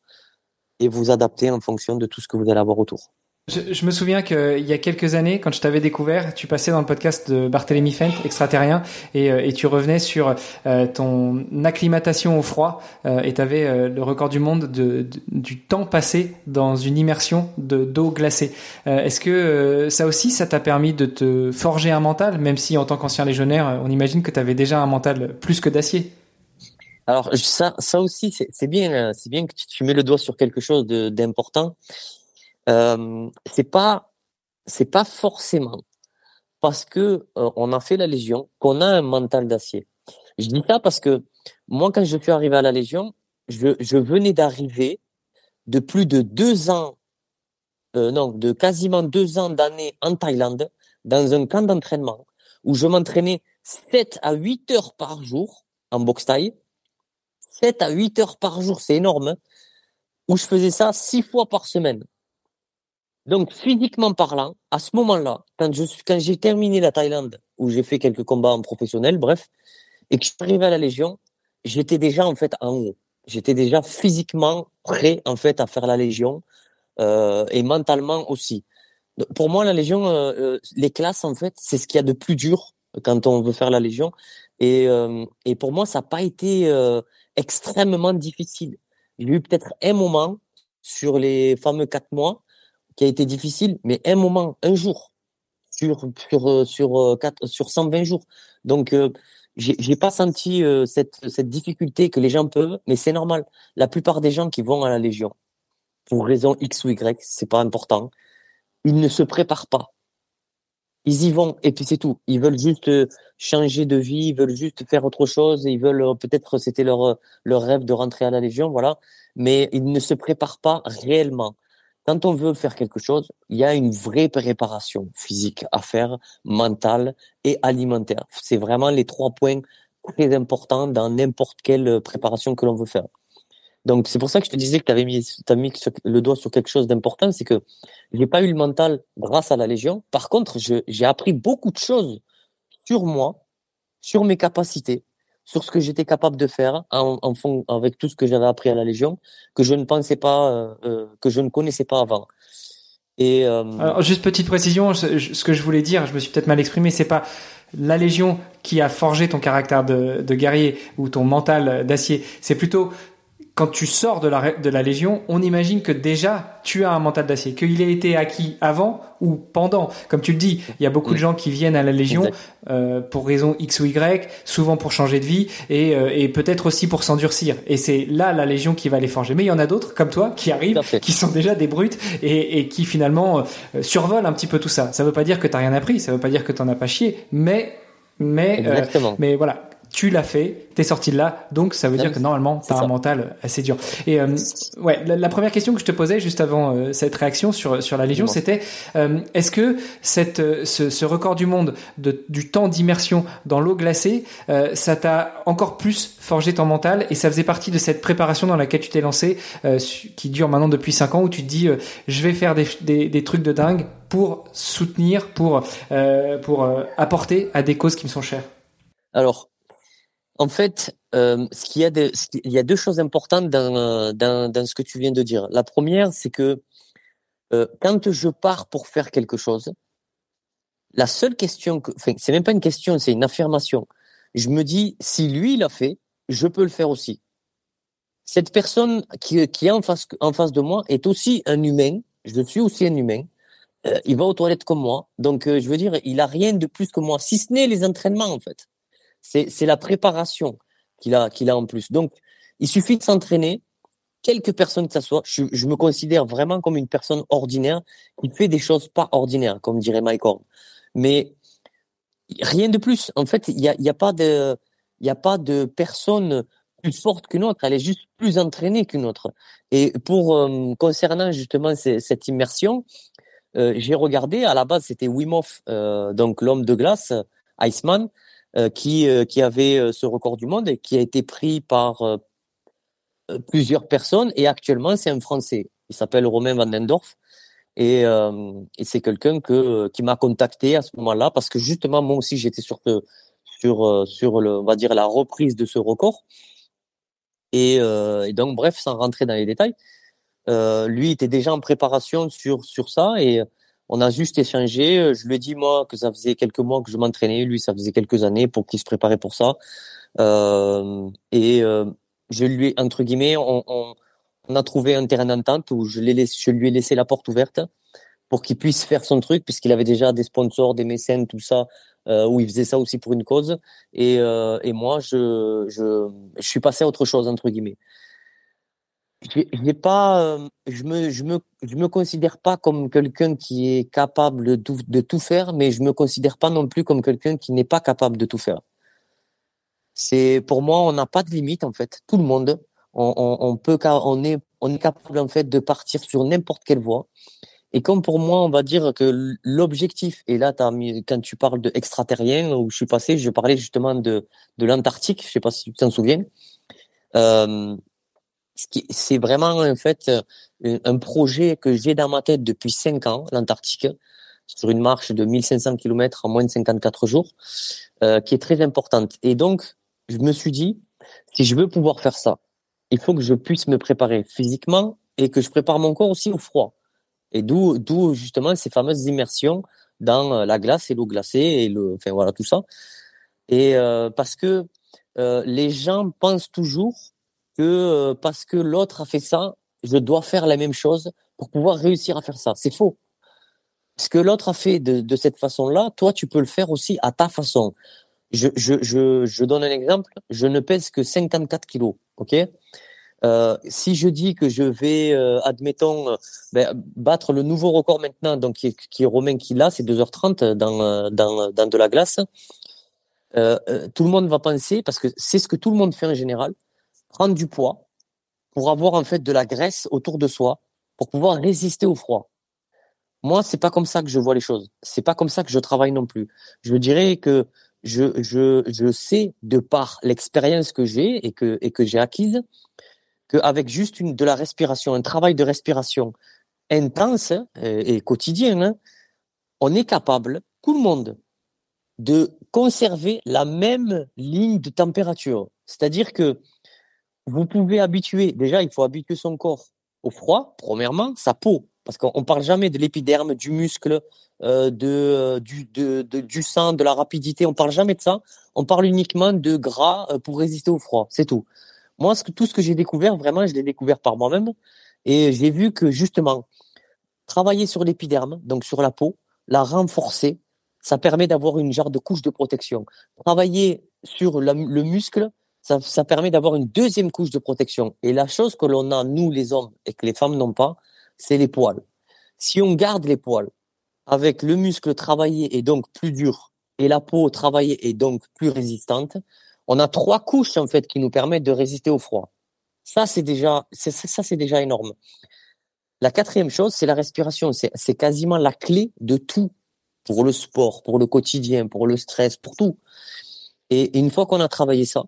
et vous adapter en fonction de tout ce que vous allez avoir autour. Je, me souviens qu'il y a quelques années, quand je t'avais découvert, tu passais dans le podcast de Barthélemy Fent, extraterrien, et, euh, et tu revenais sur euh, ton acclimatation au froid, euh, et tu avais le record du monde de, du temps passé dans une immersion de d'eau glacée. Est-ce que ça aussi, ça t'a permis de te forger un mental, même si en tant qu'ancien légionnaire, on imagine que tu avais déjà un mental plus que d'acier? Alors ça, ça aussi, c'est bien, c'est bien que tu mets le doigt sur quelque chose d'important. Euh, c'est pas, c'est pas forcément parce que euh, on a fait la Légion qu'on a un mental d'acier. Je dis ça parce que moi, quand je suis arrivé à la Légion, je, je venais d'arriver de plus de deux ans, euh, non, de quasiment deux ans d'années en Thaïlande, dans un camp d'entraînement où je m'entraînais 7 à 8 heures par jour en boxe taille 7 à 8 heures par jour, c'est énorme, hein, où je faisais ça six fois par semaine. Donc, physiquement parlant, à ce moment-là, quand je suis, quand j'ai terminé la Thaïlande, où j'ai fait quelques combats en professionnel, bref, et que je suis arrivé à la Légion, j'étais déjà, en fait, en haut. J'étais déjà physiquement prêt, en fait, à faire la Légion, euh, et mentalement aussi. Pour moi, la Légion, euh, euh, les classes, en fait, c'est ce qu'il y a de plus dur quand on veut faire la Légion. Et, euh, et pour moi, ça n'a pas été euh, extrêmement difficile. J'ai eu peut-être un moment sur les fameux quatre mois qui a été difficile, mais un moment, un jour sur sur euh, sur quatre, sur 120 jours. Donc euh, j'ai pas senti cette cette difficulté que les gens peuvent, mais c'est normal. La plupart des gens qui vont à la Légion pour raison X ou Y, c'est pas important, ils ne se préparent pas ils y vont et puis c'est tout. Ils veulent juste euh, changer de vie, ils veulent juste faire autre chose, ils veulent euh, peut-être c'était leur euh, leur rêve de rentrer à la Légion, voilà. Mais ils ne se préparent pas réellement. Quand on veut faire quelque chose, il y a une vraie préparation physique à faire, mentale et alimentaire. C'est vraiment les trois points très importants dans n'importe quelle préparation que l'on veut faire. Donc c'est pour ça que je te disais que tu avais mis, as mis le doigt sur quelque chose d'important, c'est que j'ai pas eu le mental grâce à la Légion. Par contre, j'ai appris beaucoup de choses sur moi, sur mes capacités, sur ce que j'étais capable de faire en, fond, avec tout ce que j'avais appris à la Légion, que je ne pensais pas, euh, euh que je ne connaissais pas avant. Et euh... Juste petite précision, ce que je voulais dire, je me suis peut-être mal exprimé, c'est pas la Légion qui a forgé ton caractère de guerrier ou ton mental d'acier. C'est plutôt quand tu sors de la, de la Légion, on imagine que déjà tu as un mental d'acier, qu'il a été acquis avant ou pendant. Comme tu le dis, il y a beaucoup de gens qui viennent à la Légion euh, pour raison X ou Y, souvent pour changer de vie et, euh, et peut-être aussi pour s'endurcir. Et c'est là la Légion qui va les forger. Mais il y en a d'autres comme toi qui arrivent, qui sont déjà des brutes et, et qui finalement euh, survolent un petit peu tout ça. Ça veut pas dire que tu rien appris, ça veut pas dire que tu as pas chié, mais mais euh, mais voilà tu l'as fait, t'es sorti de là, donc ça veut dire que normalement t'as un mental assez dur. Et euh, ouais, la, première question que je te posais juste avant euh, cette réaction sur sur la Légion, c'était euh, est-ce que cette ce, ce, record du monde de, du temps d'immersion dans l'eau glacée, ça t'a encore plus forgé ton mental et ça faisait partie de cette préparation dans laquelle tu t'es lancé, qui dure maintenant depuis 5 ans, où tu te dis je vais faire des, des, des trucs de dingue pour soutenir, pour pour apporter à des causes qui me sont chères? Alors, en fait, euh, ce qu'il y a il y a deux choses importantes dans, dans, dans ce que tu viens de dire. La première, c'est que euh, quand je pars pour faire quelque chose, la seule question, que, enfin, c'est même pas une question, c'est une affirmation. Je me dis, si lui l'a fait, je peux le faire aussi. Cette personne qui, qui est en face, en face de moi est aussi un humain. Je suis aussi un humain. Euh, il va aux toilettes comme moi. Donc, euh, je veux dire, il a rien de plus que moi, si ce n'est les entraînements, en fait. C'est la préparation qu'il a, qu'il a en plus. Donc, il suffit de s'entraîner, quelques personnes que ça soit. Je, je, me considère vraiment comme une personne ordinaire qui fait des choses pas ordinaires, comme dirait Mike Horn. Mais rien de plus. En fait, il n'y a, y a pas de, il a pas de personne plus forte qu'une autre. Elle est juste plus entraînée qu'une autre. Et pour euh, concernant justement cette immersion, euh, j'ai regardé. À la base, c'était Wim Hof, euh, donc l'homme de glace, Iceman. Euh, qui, euh, qui avait euh, ce record du monde et qui a été pris par plusieurs personnes. Et actuellement, c'est un Français. Il s'appelle Romain Vandendorf. Et, et c'est quelqu'un que qui m'a contacté à ce moment-là parce que justement moi aussi j'étais sur sur sur le on va dire la reprise de ce record et, et donc bref sans rentrer dans les détails Euh, lui était déjà en préparation sur sur ça et on a juste échangé. Je lui ai dit moi que ça faisait quelques mois que je m'entraînais, lui ça faisait quelques années pour qu'il se préparait pour ça. Euh, et euh, je lui ai entre guillemets, on, on, on a trouvé un terrain d'entente où je, l'ai je lui ai laissé la porte ouverte pour qu'il puisse faire son truc puisqu'il avait déjà des sponsors, des mécènes, tout ça euh, où il faisait ça aussi pour une cause. Et, euh, et moi, je, je, je suis passé à autre chose entre guillemets. J'ai pas, euh, je me, je me, je me considère pas comme quelqu'un qui est capable de, tout faire, mais je me considère pas non plus comme quelqu'un qui n'est pas capable de tout faire. C'est pour moi, on n'a pas de limite en fait. Tout le monde, on, on, on peut, on est, on est capable en fait de partir sur n'importe quelle voie. Et comme pour moi, on va dire que l'objectif, et là, as mis, quand tu parles de extraterrien, où je suis passé, je parlais justement de, de l'Antarctique, je sais pas si tu t'en souviens. Euh, c'est vraiment en fait un projet que j'ai dans ma tête depuis cinq ans, l'Antarctique, sur une marche de 1500 km en moins de 54 jours, euh, qui est très importante. Et donc, je me suis dit, si je veux pouvoir faire ça, il faut que je puisse me préparer physiquement et que je prépare mon corps aussi au froid. Et d'où, d'où justement ces fameuses immersions dans euh, la glace et l'eau glacée et le, enfin voilà tout ça. Et euh, parce que euh, les gens pensent toujours euh, parce que l'autre a fait ça, je dois faire la même chose pour pouvoir réussir à faire ça. C'est faux. Ce que l'autre a fait de, cette façon-là, toi tu peux le faire aussi à ta façon. Je, donne un exemple. Je ne pèse que 54 kilos, ok? Euh, si je dis que je vais, euh, admettons, ben, battre le nouveau record maintenant, donc qui est, Romain qui l'a, c'est 2h30 dans, de la glace, tout le monde va penser, parce que c'est ce que tout le monde fait en général, prendre du poids pour avoir en fait de la graisse autour de soi, pour pouvoir résister au froid. Moi, c'est pas comme ça que je vois les choses. C'est pas comme ça que je travaille non plus. Je dirais que je, je, je sais de par l'expérience que j'ai et que, et que j'ai acquise, qu'avec juste une, de la respiration, un travail de respiration intense hein, et, quotidien, hein, on est capable, tout le monde, de conserver la même ligne de température. C'est-à-dire que vous pouvez habituer, déjà il faut habituer son corps au froid, premièrement, sa peau, parce qu'on parle jamais de l'épiderme, du muscle, euh, de, du, de, de, du sang, de la rapidité, on parle jamais de ça. On parle uniquement de gras euh, pour résister au froid, c'est tout. Moi, tout ce que j'ai découvert, vraiment, je l'ai découvert par moi-même. Et j'ai vu que justement, travailler sur l'épiderme, donc sur la peau, la renforcer, ça permet d'avoir une genre de couche de protection. Travailler sur le muscle, ça, ça permet d'avoir une deuxième couche de protection. Et la chose que l'on a, nous les hommes, et que les femmes n'ont pas, c'est les poils. Si on garde les poils avec le muscle travaillé et donc plus dur, et la peau travaillée et donc plus résistante, on a trois couches en fait qui nous permettent de résister au froid. Ça c'est déjà ça c'est déjà énorme. La quatrième chose, c'est la respiration. C'est quasiment la clé de tout pour le sport, pour le quotidien, pour le stress, pour tout. Et une fois qu'on a travaillé ça,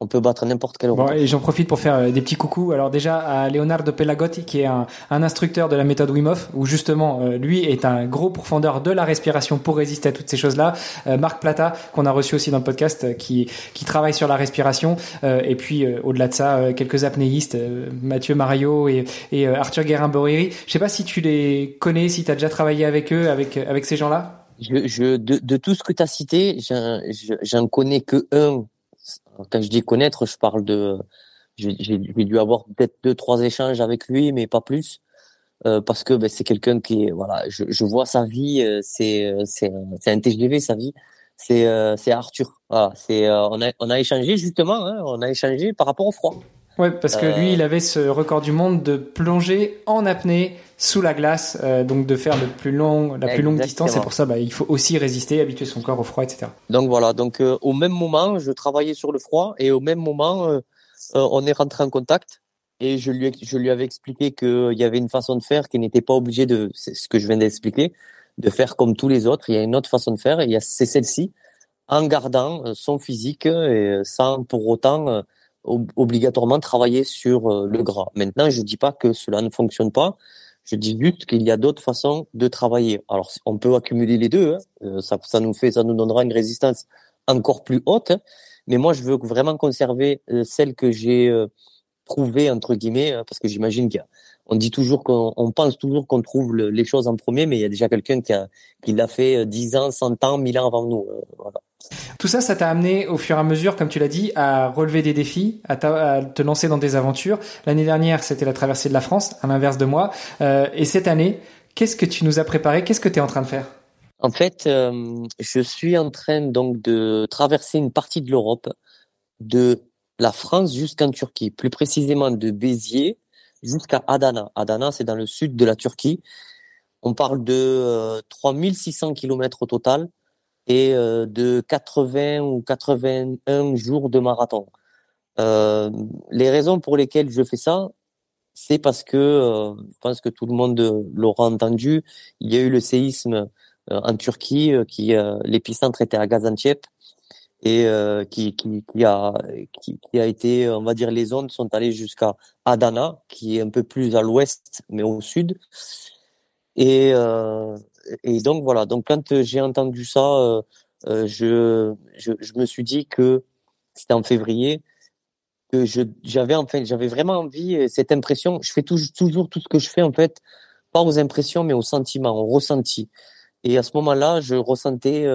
on peut battre n'importe quel bon, et j'en profite pour faire euh, des petits coucous. Alors déjà à Leonardo Pelagotti qui est un, un instructeur de la méthode Wim Hof où justement euh, lui est un gros pourfendeur de la respiration pour résister à toutes ces choses-là. Euh, Marc Plata qu'on a reçu aussi dans le podcast qui qui travaille sur la respiration et puis au-delà de ça quelques apnéistes Mathieu Mario et, et Arthur Guérin-Boriri. Je sais pas si tu les connais, si tu as déjà travaillé avec eux avec avec ces gens-là? Je, je de, de, tout ce que tu as cité, j'en connais que un quand je dis connaître, je parle de, j'ai dû avoir peut-être deux trois échanges avec lui, mais pas plus, euh, parce que ben, c'est quelqu'un qui est, voilà, je, je vois sa vie, euh, c'est euh, c'est c'est un TGV sa vie, c'est c'est Arthur. Voilà, c'est on a on a échangé justement, hein, on a échangé par rapport au froid. Ouais, parce que lui, il avait ce record du monde de plonger en apnée sous la glace, euh, donc de faire le plus long, la plus longue distance. Et pour ça, bah, il faut aussi résister, habituer son corps au froid, etc. Donc voilà. Donc euh, au même moment, je travaillais sur le froid et au même moment, euh, on est rentré en contact et je lui je lui avais expliqué qu'il y avait une façon de faire qui n'était pas obligé de, c'est ce que je viens d'expliquer, de faire comme tous les autres. Il y a une autre façon de faire. Et il y a c'est celle-ci, en gardant son physique et sans pour autant obligatoirement travailler sur euh, le gras. Maintenant, je dis pas que cela ne fonctionne pas. Je dis juste qu'il y a d'autres façons de travailler. Alors, on peut accumuler les deux. Hein. Euh, ça, ça nous fait, ça nous donnera une résistance encore plus haute. Mais moi, je veux vraiment conserver euh, celle que j'ai trouvé entre guillemets, hein, parce que j'imagine qu'on dit toujours qu'on pense toujours qu'on trouve les choses en premier, mais il y a déjà quelqu'un qui a qui l'a fait 10 ans, 100 ans, 1000 ans avant nous. Voilà. Tout ça, ça t'a amené au fur et à mesure, comme tu l'as dit, à relever des défis, à, te lancer dans des aventures. L'année dernière, c'était la traversée de la France, à l'inverse de moi. Euh, et cette année, qu'est-ce que tu nous as préparé? Qu'est-ce que tu es en train de faire? En fait, euh, je suis en train donc de traverser une partie de l'Europe, de la France jusqu'en Turquie, plus précisément de Béziers jusqu'à Adana. Adana, c'est dans le sud de la Turquie. On parle de euh, 3600 km au total et euh, de 80 ou 81 jours de marathon. Euh, les raisons pour lesquelles je fais ça, c'est parce que euh, je pense que tout le monde l'aura entendu. Il y a eu le séisme euh, en Turquie, qui l'épicentre était à Gaziantep et qui, qui, qui, a qui, qui, a été, on va dire, les ondes sont allées jusqu'à Adana, qui est un peu plus à l'ouest, mais au sud. Et, euh, et donc voilà. Donc quand euh, j'ai entendu ça, euh, euh, je, je, je me suis dit que c'était en février que je j'avais en fait j'avais vraiment envie cette impression. Je fais toujours toujours tout ce que je fais en fait pas aux impressions mais aux sentiments, au ressenti. Et à ce moment-là, je ressentais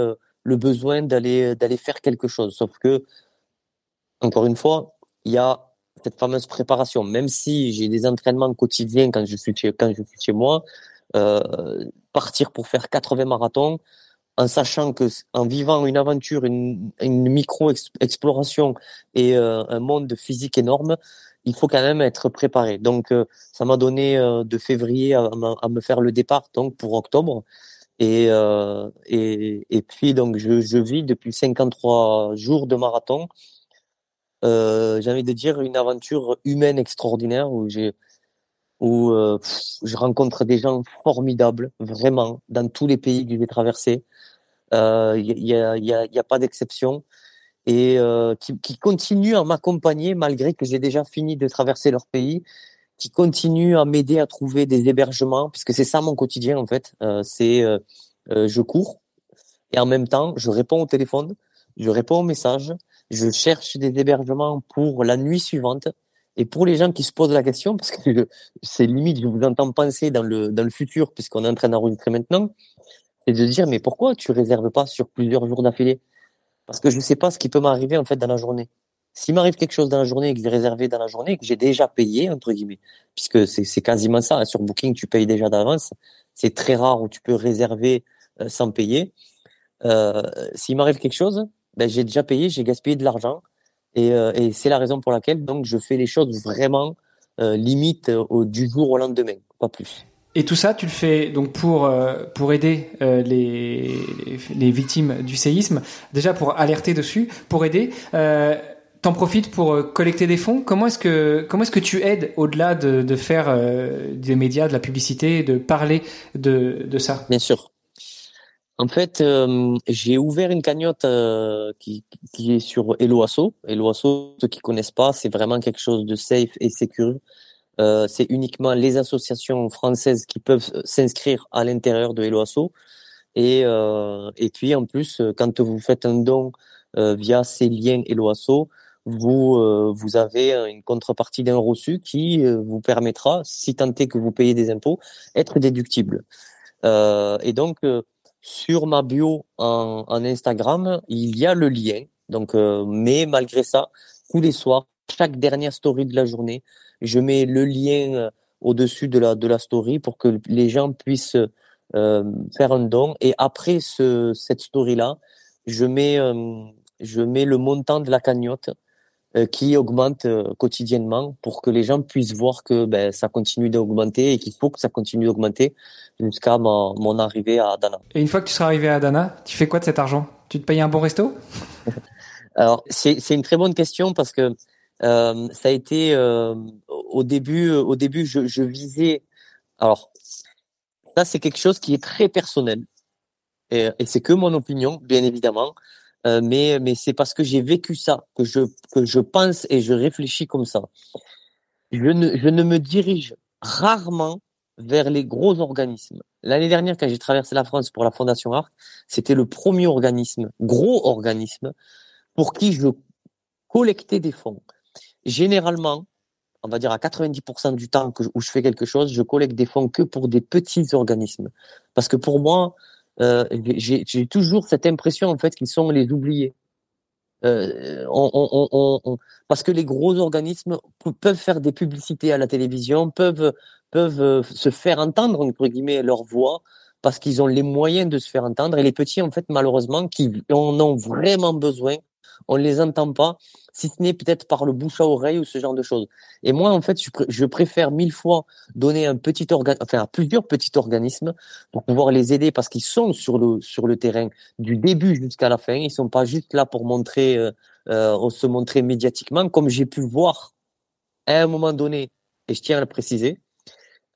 le besoin d'aller d'aller faire quelque chose. Sauf que encore une fois, il y a cette fameuse préparation. Même si j'ai des entraînements quotidiens quand je suis chez, quand je suis chez moi, partir pour faire 80 marathons, en sachant que en vivant une aventure, une, micro-exploration et euh, un monde physique énorme, il faut quand même être préparé. Donc, euh, ça m'a donné de février à, me faire le départ donc pour octobre. Et, et, et puis, donc, je, je vis depuis 53 jours de marathon. J'ai envie de dire une aventure humaine extraordinaire où j'ai où euh, je rencontre des gens formidables, vraiment, dans tous les pays que j'ai traversés. Il euh, y, a, y, a, y a pas d'exception et euh, qui, qui continuent à m'accompagner malgré que j'ai déjà fini de traverser leur pays, qui continuent à m'aider à trouver des hébergements, puisque c'est ça mon quotidien en fait. Euh, c'est euh, je cours et en même temps je réponds au téléphone, je réponds aux messages, je cherche des hébergements pour la nuit suivante et pour les gens qui se posent la question, parce que c'est limite, je vous entends penser dans le, dans le futur, puisqu'on est en train d'enregistrer maintenant, c'est de dire, mais pourquoi tu réserves pas sur plusieurs jours d'affilée? Parce que je ne sais pas ce qui peut m'arriver en fait dans la journée. S'il m'arrive quelque chose dans la journée et que j'ai réservé dans la journée que j'ai déjà payé, entre guillemets, puisque c'est quasiment ça, hein, sur Booking, tu payes déjà d'avance, c'est très rare où tu peux réserver euh, sans payer. Euh, S'il m'arrive quelque chose, ben, j'ai déjà payé, j'ai gaspillé de l'argent et, euh, et c'est la raison pour laquelle donc je fais les choses vraiment euh, limite euh, au, du jour au lendemain, pas plus. Et tout ça, tu le fais donc pour pour aider les les victimes du séisme, déjà pour alerter dessus, pour aider. Euh, T'en profites pour collecter des fonds. Comment est-ce que comment est-ce que tu aides au-delà de, de faire des médias, de la publicité, de parler de de ça? Bien sûr. En fait, euh, j'ai ouvert une cagnotte euh, qui, qui, est sur Eloasso. Eloasso, ceux qui connaissent pas, c'est vraiment quelque chose de safe et sécurisé. Euh, c'est uniquement les associations françaises qui peuvent s'inscrire à l'intérieur de Eloasso. Et, euh, et puis en plus, quand vous faites un don via ces liens Eloasso, vous vous avez une contrepartie d'un reçu qui vous permettra, si tant est que vous payez des impôts, être déductible. et donc sur ma bio en, Instagram, il y a le lien. Donc, euh, mais malgré ça, tous les soirs, chaque dernière story de la journée, je mets le lien euh, au-dessus de la de la story pour que les gens puissent euh, faire un don. Et après ce, cette story là, je mets euh, je mets le montant de la cagnotte qui augmente euh, quotidiennement pour que les gens puissent voir que ben, ça continue d'augmenter et qu'il faut que ça continue d'augmenter jusqu'à mon, mon, arrivée à Adana. Et une fois que tu seras arrivé à Adana, tu fais quoi de cet argent? Tu te payes un bon resto? Alors c'est une très bonne question parce que euh, ça a été euh, au début au début je, je visais alors ça c'est quelque chose qui est très personnel. Et, et c'est que mon opinion bien évidemment euh, mais mais c'est parce que j'ai vécu ça que je que je pense et je réfléchis comme ça. Je ne je ne me dirige rarement vers les gros organismes. L'année dernière, quand j'ai traversé la France pour la Fondation Arc, c'était le premier organisme, gros organisme, pour qui je collectais des fonds. Généralement, on va dire à 90% du temps que, où je fais quelque chose, je collecte des fonds que pour des petits organismes. Parce que pour moi, euh, j'ai toujours cette impression en fait qu'ils sont les oubliés. Euh, on, on, on, parce que les gros organismes peuvent faire des publicités à la télévision, peuvent peuvent euh, se faire entendre entre guillemets leur voix parce qu'ils ont les moyens de se faire entendre. Et les petits, en fait, malheureusement, qui en ont vraiment besoin, on les entend pas, si ce n'est peut-être par le bouche à oreille ou ce genre de choses. Et moi, en fait, je, préfère mille fois donner un petit organe, enfin, à plusieurs petits organismes pour pouvoir les aider parce qu'ils sont sur le sur le terrain du début jusqu'à la fin. Ils sont pas juste là pour montrer, euh, euh, se montrer médiatiquement, comme j'ai pu voir à un moment donné. Et je tiens à le préciser.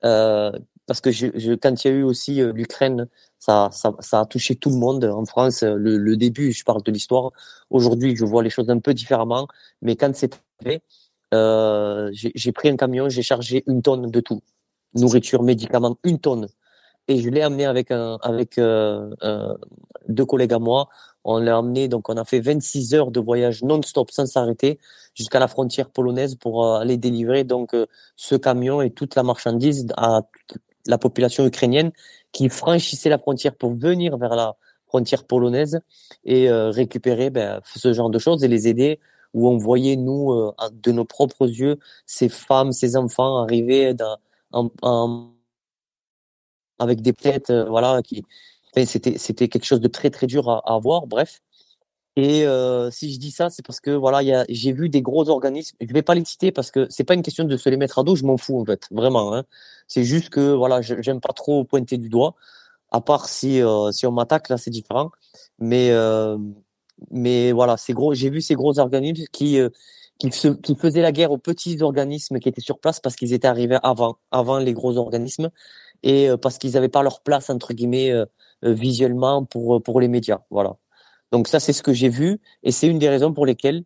Euh, parce que je, je, quand il y a eu aussi euh, l'Ukraine, ça, ça, ça, a touché tout le monde en France. Le, le début, je parle de l'histoire. Aujourd'hui, je vois les choses un peu différemment, mais quand c'est arrivé, euh, j'ai pris un camion, j'ai chargé une tonne de tout, nourriture, médicaments, une tonne, et je l'ai amené avec un, avec euh, euh, deux collègues à moi. On l'a amené, donc on a fait 26 heures de voyage non-stop sans s'arrêter jusqu'à la frontière polonaise pour euh, aller délivrer donc euh, ce camion et toute la marchandise à la population ukrainienne qui franchissait la frontière pour venir vers la frontière polonaise et euh, récupérer ben, ce genre de choses et les aider où on voyait nous euh, de nos propres yeux ces femmes, ces enfants arriver dans, en, avec des têtes euh, voilà qui c'était c'était quelque chose de très très dur à, à voir. Bref et euh, si je dis ça, c'est parce que voilà, j'ai vu des gros organismes. Je vais pas les citer parce que c'est pas une question de se les mettre à dos. Je m'en fous en fait, vraiment. Hein. C'est juste que voilà, j'aime pas trop pointer du doigt. À part si euh, si on m'attaque là, c'est différent. Mais euh, mais voilà, c'est gros. J'ai vu ces gros organismes qui euh, qui, se, qui faisaient la guerre aux petits organismes qui étaient sur place parce qu'ils étaient arrivés avant avant les gros organismes et euh, parce qu'ils avaient pas leur place entre guillemets visuellement pour pour les médias. Voilà. Donc ça, c'est ce que j'ai vu et c'est une des raisons pour lesquelles,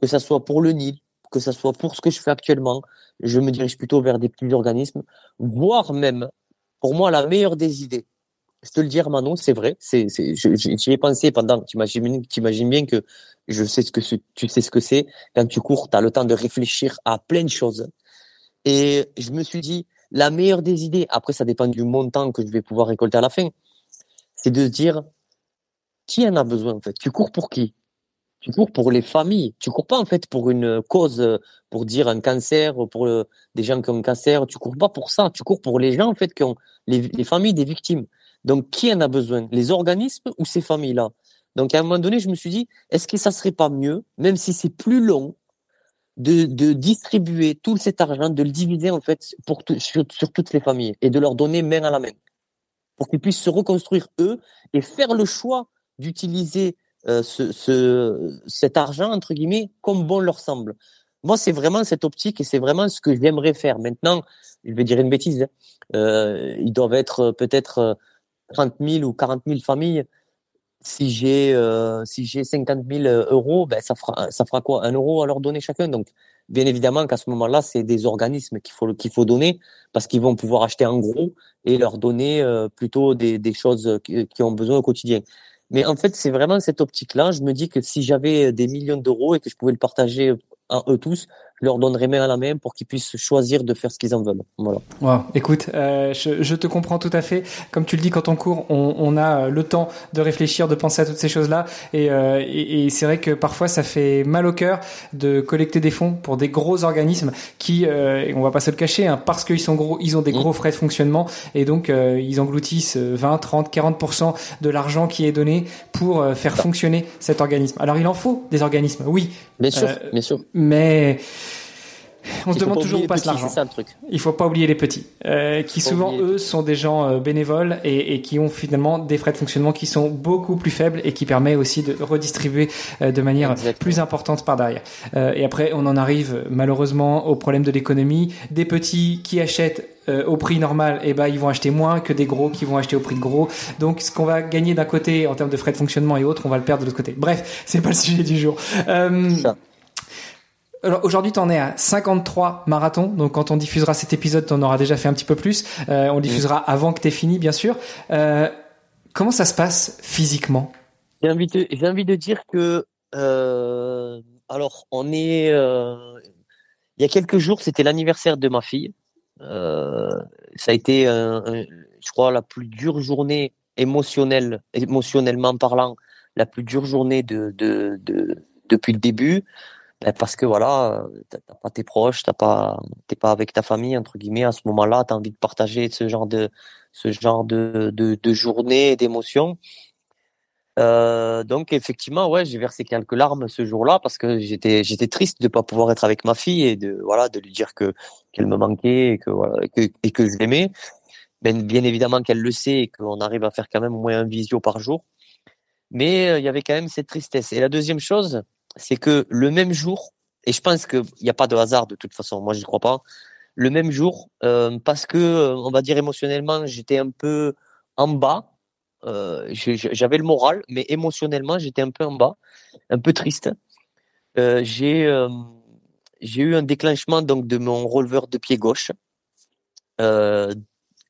que ça soit pour le Nil, que ça soit pour ce que je fais actuellement, je me dirige plutôt vers des petits organismes, voire même, pour moi, la meilleure des idées. Je te le dire, Manon, c'est vrai. C'est, c'est, j'y ai pensé pendant. Tu imagines, tu imagines bien que je sais ce que tu sais ce que c'est. Quand tu cours, tu as le temps de réfléchir à plein de choses. Et je me suis dit, la meilleure des idées. Après, ça dépend du montant que je vais pouvoir récolter à la fin. C'est de se dire, qui en a besoin en fait? Tu cours pour qui? Tu cours pour les familles. Tu cours pas en fait pour une cause, pour dire un cancer, pour des gens qui ont un cancer. Tu cours pas pour ça. Tu cours pour les gens en fait qui ont les, familles des victimes. Donc qui en a besoin? Les organismes ou ces familles-là? Donc à un moment donné, je me suis dit, est-ce que ça serait pas mieux, même si c'est plus long, de, distribuer tout cet argent, de le diviser en fait pour sur, sur toutes les familles et de leur donner main à la main pour qu'ils puissent se reconstruire eux et faire le choix d'utiliser euh, ce, ce, cet argent, entre guillemets, comme bon leur semble. Moi, c'est vraiment cette optique et c'est vraiment ce que j'aimerais faire. Maintenant, je vais dire une bêtise, hein. euh, ils doivent être peut-être 30 euh, 000 ou 40 000 familles. Si j'ai euh, si j'ai 50 000 euros, ben ça fera ça fera quoi? Un euro à leur donner chacun. Donc, bien évidemment qu'à ce moment-là, c'est des organismes qu'il faut qu'il faut donner parce qu'ils vont pouvoir acheter en gros et leur donner euh, plutôt des, des choses qui ont besoin au quotidien. Mais en fait, c'est vraiment cette optique-là. Je me dis que si j'avais des millions d'euros et que je pouvais le partager à eux tous, leur donnerai main à la main pour qu'ils puissent choisir de faire ce qu'ils en veulent. Voilà. Wow. Écoute, euh, je, je, te comprends tout à fait. Comme tu le dis, quand on court, on, on a le temps de réfléchir, de penser à toutes ces choses-là. Et, euh, et, et c'est vrai que parfois, ça fait mal au cœur de collecter des fonds pour des gros organismes qui, euh, et on va pas se le cacher, hein, parce qu'ils sont gros, ils ont des mmh. gros frais de fonctionnement et donc euh, ils engloutissent 20, 30, 40% de l'argent qui est donné pour euh, faire fonctionner cet organisme. Alors il en faut des organismes, oui. Bien sûr, bien sûr. Mais on se demande toujours où passe l'argent. Il faut pas oublier les petits, euh, qui souvent eux sont des gens euh, bénévoles et, et, qui ont finalement des frais de fonctionnement qui sont beaucoup plus faibles et qui permet aussi de redistribuer euh, de manière plus importante par derrière. Euh, et après, on en arrive malheureusement au problème de l'économie. Des petits qui achètent euh, au prix normal, eh ben ils vont acheter moins que des gros qui vont acheter au prix de gros. Donc ce qu'on va gagner d'un côté en termes de frais de fonctionnement et autres, on va le perdre de l'autre côté. Bref, c'est pas le sujet du jour. Euh, aujourd'hui, tu en es à 53 marathons. Donc quand on diffusera cet épisode, tu en auras déjà fait un petit peu plus. Euh, on diffusera avant que tu aies fini, bien sûr. Euh, comment ça se passe physiquement? J'ai envie, de, j'ai envie de dire que, euh, alors, on est... Il y a quelques jours, c'était l'anniversaire de ma fille. Ça a été, je crois, la plus dure journée émotionnelle, émotionnellement parlant, la plus dure journée de, de, de depuis le début. Ben parce que voilà, t'as pas tes proches, t'as pas, t'es pas avec ta famille entre guillemets à ce moment-là. T'as envie de partager ce genre de, ce genre de, de, de journée, d'émotions. Euh, donc effectivement, ouais, j'ai versé quelques larmes ce jour-là parce que j'étais j'étais triste de pas pouvoir être avec ma fille et de voilà de lui dire que qu'elle me manquait et que voilà et que je l'aimais. Ben, bien évidemment qu'elle le sait et qu'on arrive à faire quand même au moins un visio par jour. Mais euh, il y avait quand même cette tristesse. Et la deuxième chose, c'est que le même jour, et je pense qu'il n'y a pas de hasard de toute façon, moi je ne crois pas, le même jour, euh, parce que euh, on va dire émotionnellement, j'étais un peu en bas euh, j'avais le moral, mais émotionnellement, j'étais un peu en bas, un peu triste. J'ai eu un déclenchement donc de mon releveur de pied gauche,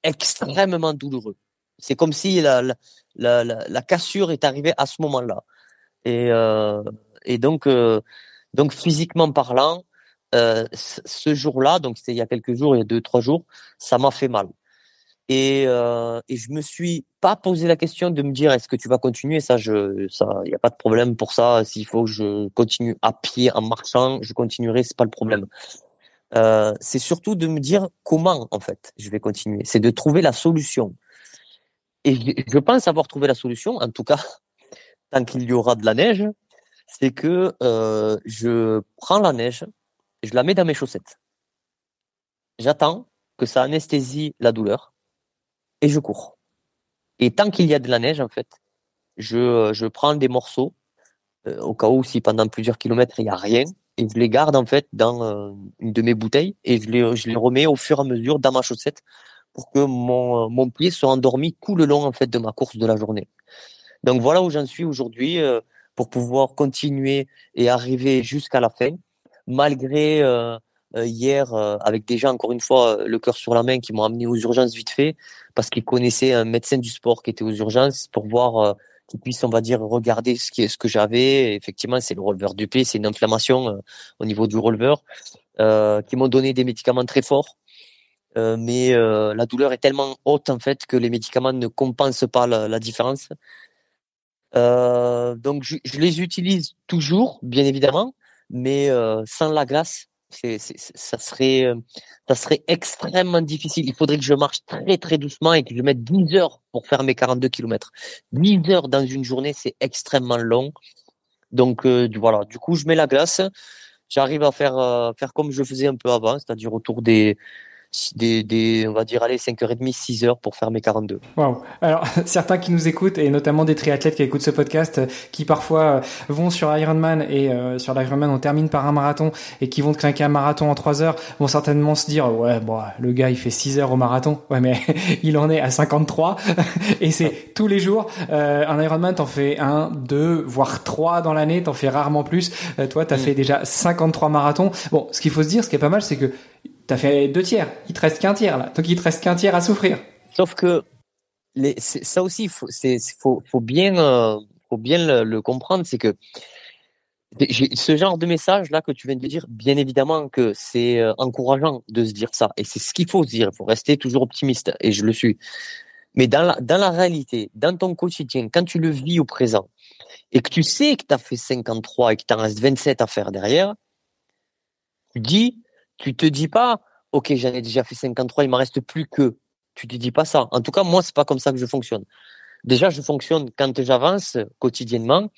extrêmement douloureux. C'est comme si la, cassure est arrivée à ce moment-là. Et donc, donc physiquement parlant, ce jour-là, donc c'était il y a quelques jours, il y a deux trois jours, ça m'a fait mal. Et, euh, et je me suis pas posé la question de me dire est-ce que tu vas continuer? Ça je ça il y a pas de problème pour ça. S'il faut que je continue à pied en marchant je continuerai c'est pas le problème. Euh, c'est surtout de me dire comment en fait je vais continuer. C'est de trouver la solution. Et je pense avoir trouvé la solution en tout cas tant qu'il y aura de la neige c'est que euh, je prends la neige je la mets dans mes chaussettes j'attends que ça anesthésie la douleur et je cours. Et tant qu'il y a de la neige, en fait, je, je prends des morceaux, euh, au cas où si pendant plusieurs kilomètres il n'y a rien, et je les garde en fait dans euh, une de mes bouteilles et je les, je les remets au fur et à mesure dans ma chaussette pour que mon, mon pied soit endormi tout le long en fait de ma course de la journée. Donc voilà où j'en suis aujourd'hui euh, pour pouvoir continuer et arriver jusqu'à la fin, malgré euh, hier euh, avec déjà encore une fois le cœur sur la main qui m'ont amené aux urgences vite fait parce qu'ils connaissaient un médecin du sport qui était aux urgences pour voir euh, qu'ils puissent on va dire regarder ce qui ce que j'avais. Effectivement c'est le releveur du pied c'est une inflammation au niveau du releveur qui m'ont donné des médicaments très forts. Mais la douleur est tellement haute en fait que les médicaments ne compensent pas la différence donc je, je, les utilise toujours bien évidemment mais sans la glace c'est, ça serait, euh, ça serait extrêmement difficile. Il faudrait que je marche très très doucement et que je mette 10 heures pour faire mes 42 km. 10 heures dans une journée, c'est extrêmement long. Donc euh, voilà, du coup, je mets la glace. J'arrive à faire euh, faire comme je faisais un peu avant, c'est-à-dire autour des des, des, on va dire, allez, 5h30, 6h pour faire mes 42. Waouh. Alors, certains qui nous écoutent, et notamment des triathlètes qui écoutent ce podcast, euh, qui parfois euh, vont sur Ironman et euh, sur l'Ironman, on termine par un marathon et qui vont craquer un marathon en 3 heures, vont certainement se dire, ouais, bon, le gars, il fait 6 heures au marathon. Ouais, mais il en est à 53 et c'est tous les jours. Euh, un Ironman, t'en fais un, deux, voire trois dans l'année, t'en fais rarement plus. toi, t'as mm. fait déjà 53 marathons. Bon, ce qu'il faut se dire, ce qui est pas mal, c'est que T'as fait deux tiers. Il te reste qu'un tiers là. Donc il te reste qu'un tiers à souffrir. Sauf que les, ça aussi, faut, faut, bien, euh, le, comprendre, c'est que ce genre de message là que tu viens de dire, bien évidemment que c'est euh, encourageant de se dire ça, et c'est ce qu'il faut se dire. Il faut rester toujours optimiste, et je le suis. Mais dans la, dans la réalité, dans ton quotidien, quand tu le vis au présent, et que tu sais que tu as fait 53 et que tu en reste 27 à faire derrière, tu dis, tu te dis pas, ok, j'en ai déjà fait 53, il m'en reste plus que. Tu te dis pas ça. En tout cas, moi, c'est pas comme ça que je fonctionne. Déjà, je fonctionne quand j'avance quotidiennement.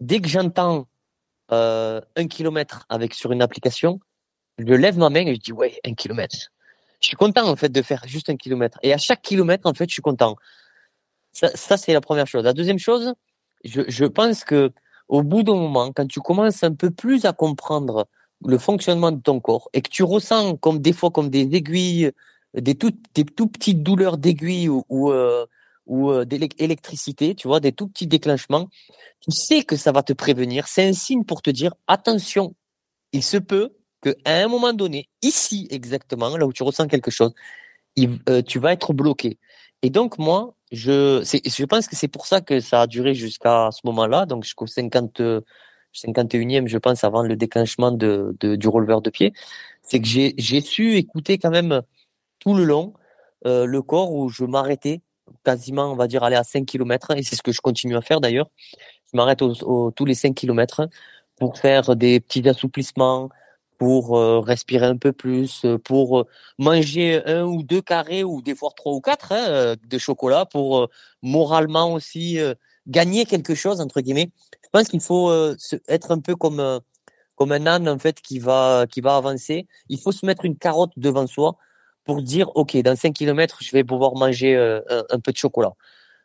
Dès que j'entends euh, un kilomètre avec sur une application, je lève ma main et je dis ouais, un kilomètre. Je suis content en fait de faire juste un kilomètre. Et à chaque kilomètre, en fait, je suis content. Ça, c'est la première chose. La deuxième chose, je, je pense que au bout d'un moment, quand tu commences un peu plus à comprendre le fonctionnement de ton corps et que tu ressens comme des fois comme des aiguilles, des tout, des tout petites douleurs d'aiguilles ou, ou, euh, ou euh, d'électricité, tu vois, des tout petits déclenchements, tu sais que ça va te prévenir. C'est un signe pour te dire attention, il se peut que à un moment donné, ici exactement, là où tu ressens quelque chose, euh, tu vas être bloqué. Et donc moi, je, je pense que c'est pour ça que ça a duré jusqu'à ce moment-là, donc jusqu'au 50 51e, je pense, avant le déclenchement de, de du releveur de pied, c'est que j'ai su écouter quand même tout le long euh, le corps où je m'arrêtais quasiment, on va dire, aller à 5 km, et c'est ce que je continue à faire d'ailleurs. Je m'arrête tous les 5 km pour faire des petits assouplissements, pour euh, respirer un peu plus, pour euh, manger un ou deux carrés ou des fois trois ou quatre hein, de chocolat, pour moralement aussi gagner quelque chose entre guillemets. Je pense qu'il faut être un peu comme comme un âne en fait qui va qui va avancer. Il faut se mettre une carotte devant soi pour dire, OK, dans 5 km, je vais pouvoir manger euh, un, peu de chocolat.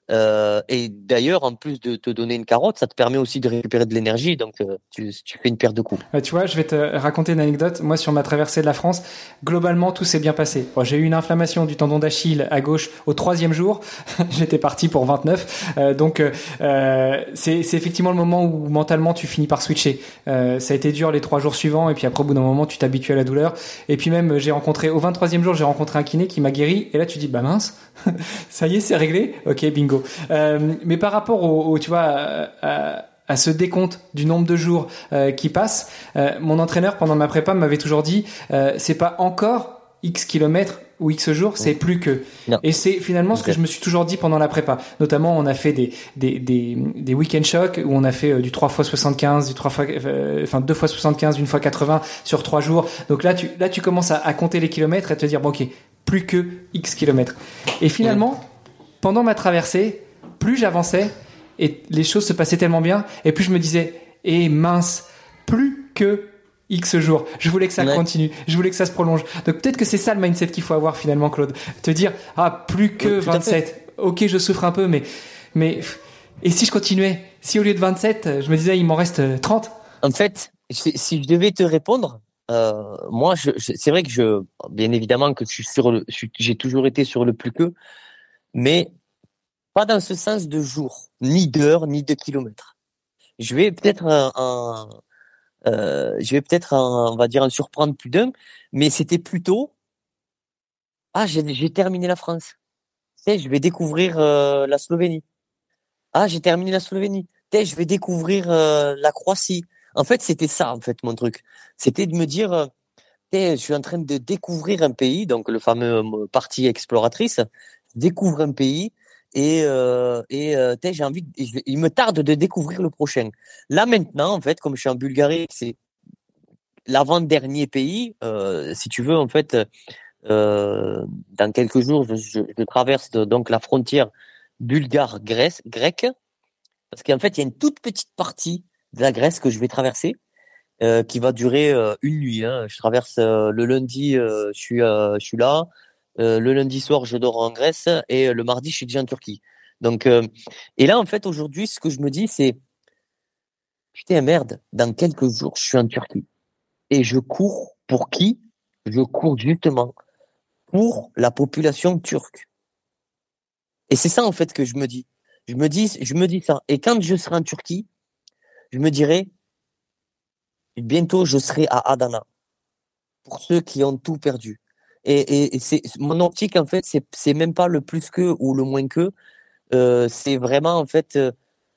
Euh, et d'ailleurs, en plus de te donner une carotte, ça te permet aussi de récupérer de l'énergie. Donc, euh, tu, tu, fais une paire de coups. tu vois, je vais te raconter une anecdote. Moi, sur ma traversée de la France, globalement, tout s'est bien passé. j'ai eu une inflammation du tendon d'Achille à gauche au troisième jour. J'étais parti pour 29. Euh, donc, euh, c'est effectivement le moment où mentalement tu finis par switcher. ça a été dur les trois jours suivants, et puis après, au bout d'un moment, tu t'habitues à la douleur. Et puis même, j'ai rencontré au 23e jour, j'ai rencontré un kiné qui m'a guéri. Et là, tu dis, bah mince, ça y est, c'est réglé. Ok, bingo. Euh, mais par rapport au, tu vois, à, ce décompte du nombre de jours euh, qui passent, euh, mon entraîneur pendant ma prépa m'avait toujours dit, c'est pas encore X kilomètres ou X jours, c'est plus que. Et c'est finalement ce que je me suis toujours dit pendant la prépa. Notamment, on a fait des, des, des, des week-end shocks où on a fait du 3 x 75, du 3 fois, enfin 2 x 75, une fois 80 sur 3 jours. Donc là, tu, là, tu commences à, compter les kilomètres et te dire, bon, ok, plus que X kilomètres. Et finalement, pendant ma traversée, plus j'avançais et les choses se passaient tellement bien, et plus je me disais, et eh, mince, plus que X jours. Je voulais que ça continue. Je voulais que ça se prolonge. Donc peut-être que c'est ça le mindset qu'il faut avoir finalement, Claude. Te dire, ah, plus que 27. Ok, je souffre un peu, mais, mais, et si je continuais? Si au lieu de 27, je me disais, il m'en reste 30? En fait, si je devais te répondre, euh, moi, je, c'est vrai que je, bien évidemment que je suis sur le, j'ai toujours été sur le plus que, mais pas dans ce sens de jour, ni d'heure, ni de kilomètres. Je vais peut-être un, euh, je vais peut-être on va dire en surprendre plus d'un, mais c'était plutôt ah j'ai terminé la France. Je vais découvrir euh, la Slovénie. Ah j'ai terminé la Slovénie. Je vais découvrir euh, la Croatie. En fait, c'était ça en fait mon truc. C'était de me dire je suis en train de découvrir un pays, donc le fameux parti exploratrice, découvre un pays et euh, et euh, j'ai envie il me tarde de découvrir le prochain là maintenant en fait comme je suis en Bulgarie c'est l'avant-dernier pays euh, si tu veux en fait euh, dans quelques jours je, traverse donc la frontière bulgare Grèce grecque parce qu'en fait il y a une toute petite partie de la Grèce que je vais traverser euh, qui va durer euh, une nuit hein. je traverse le lundi je suis je suis là euh, le lundi soir, je dors en Grèce et euh, le mardi, je suis déjà en Turquie. Donc, euh, et là, en fait, aujourd'hui, ce que je me dis, c'est putain merde, dans quelques jours, je suis en Turquie et je cours pour qui? Je cours justement pour la population turque. Et c'est ça en fait que je me dis. Je me dis, je me dis ça. Et quand je serai en Turquie, je me dirai bientôt je serai à Adana. Pour ceux qui ont tout perdu. Et, mon optique en fait, c'est même pas le plus que ou le moins que. Euh, c'est vraiment en fait, euh,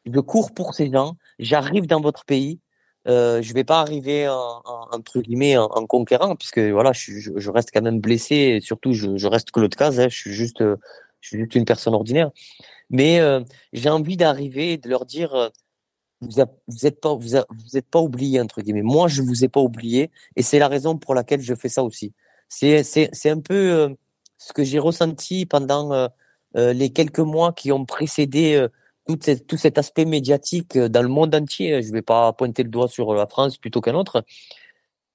je cours pour ces gens. J'arrive dans votre pays. Euh, je vais pas arriver en, en, entre guillemets en, conquérant puisque voilà, je, reste quand même blessé. Et surtout, je, reste que l'autre case. Je suis juste, une personne ordinaire. Mais euh, j'ai envie d'arriver et de leur dire vous vous êtes pas vous, êtes pas oublié entre guillemets. Moi, je vous ai pas oublié et c'est la raison pour laquelle je fais ça aussi c'est c'est un peu euh, ce que j'ai ressenti pendant euh, euh, les quelques mois qui ont précédé tout, cette, tout cet aspect médiatique dans le monde entier. Je vais pas pointer le doigt sur la France plutôt qu'un autre,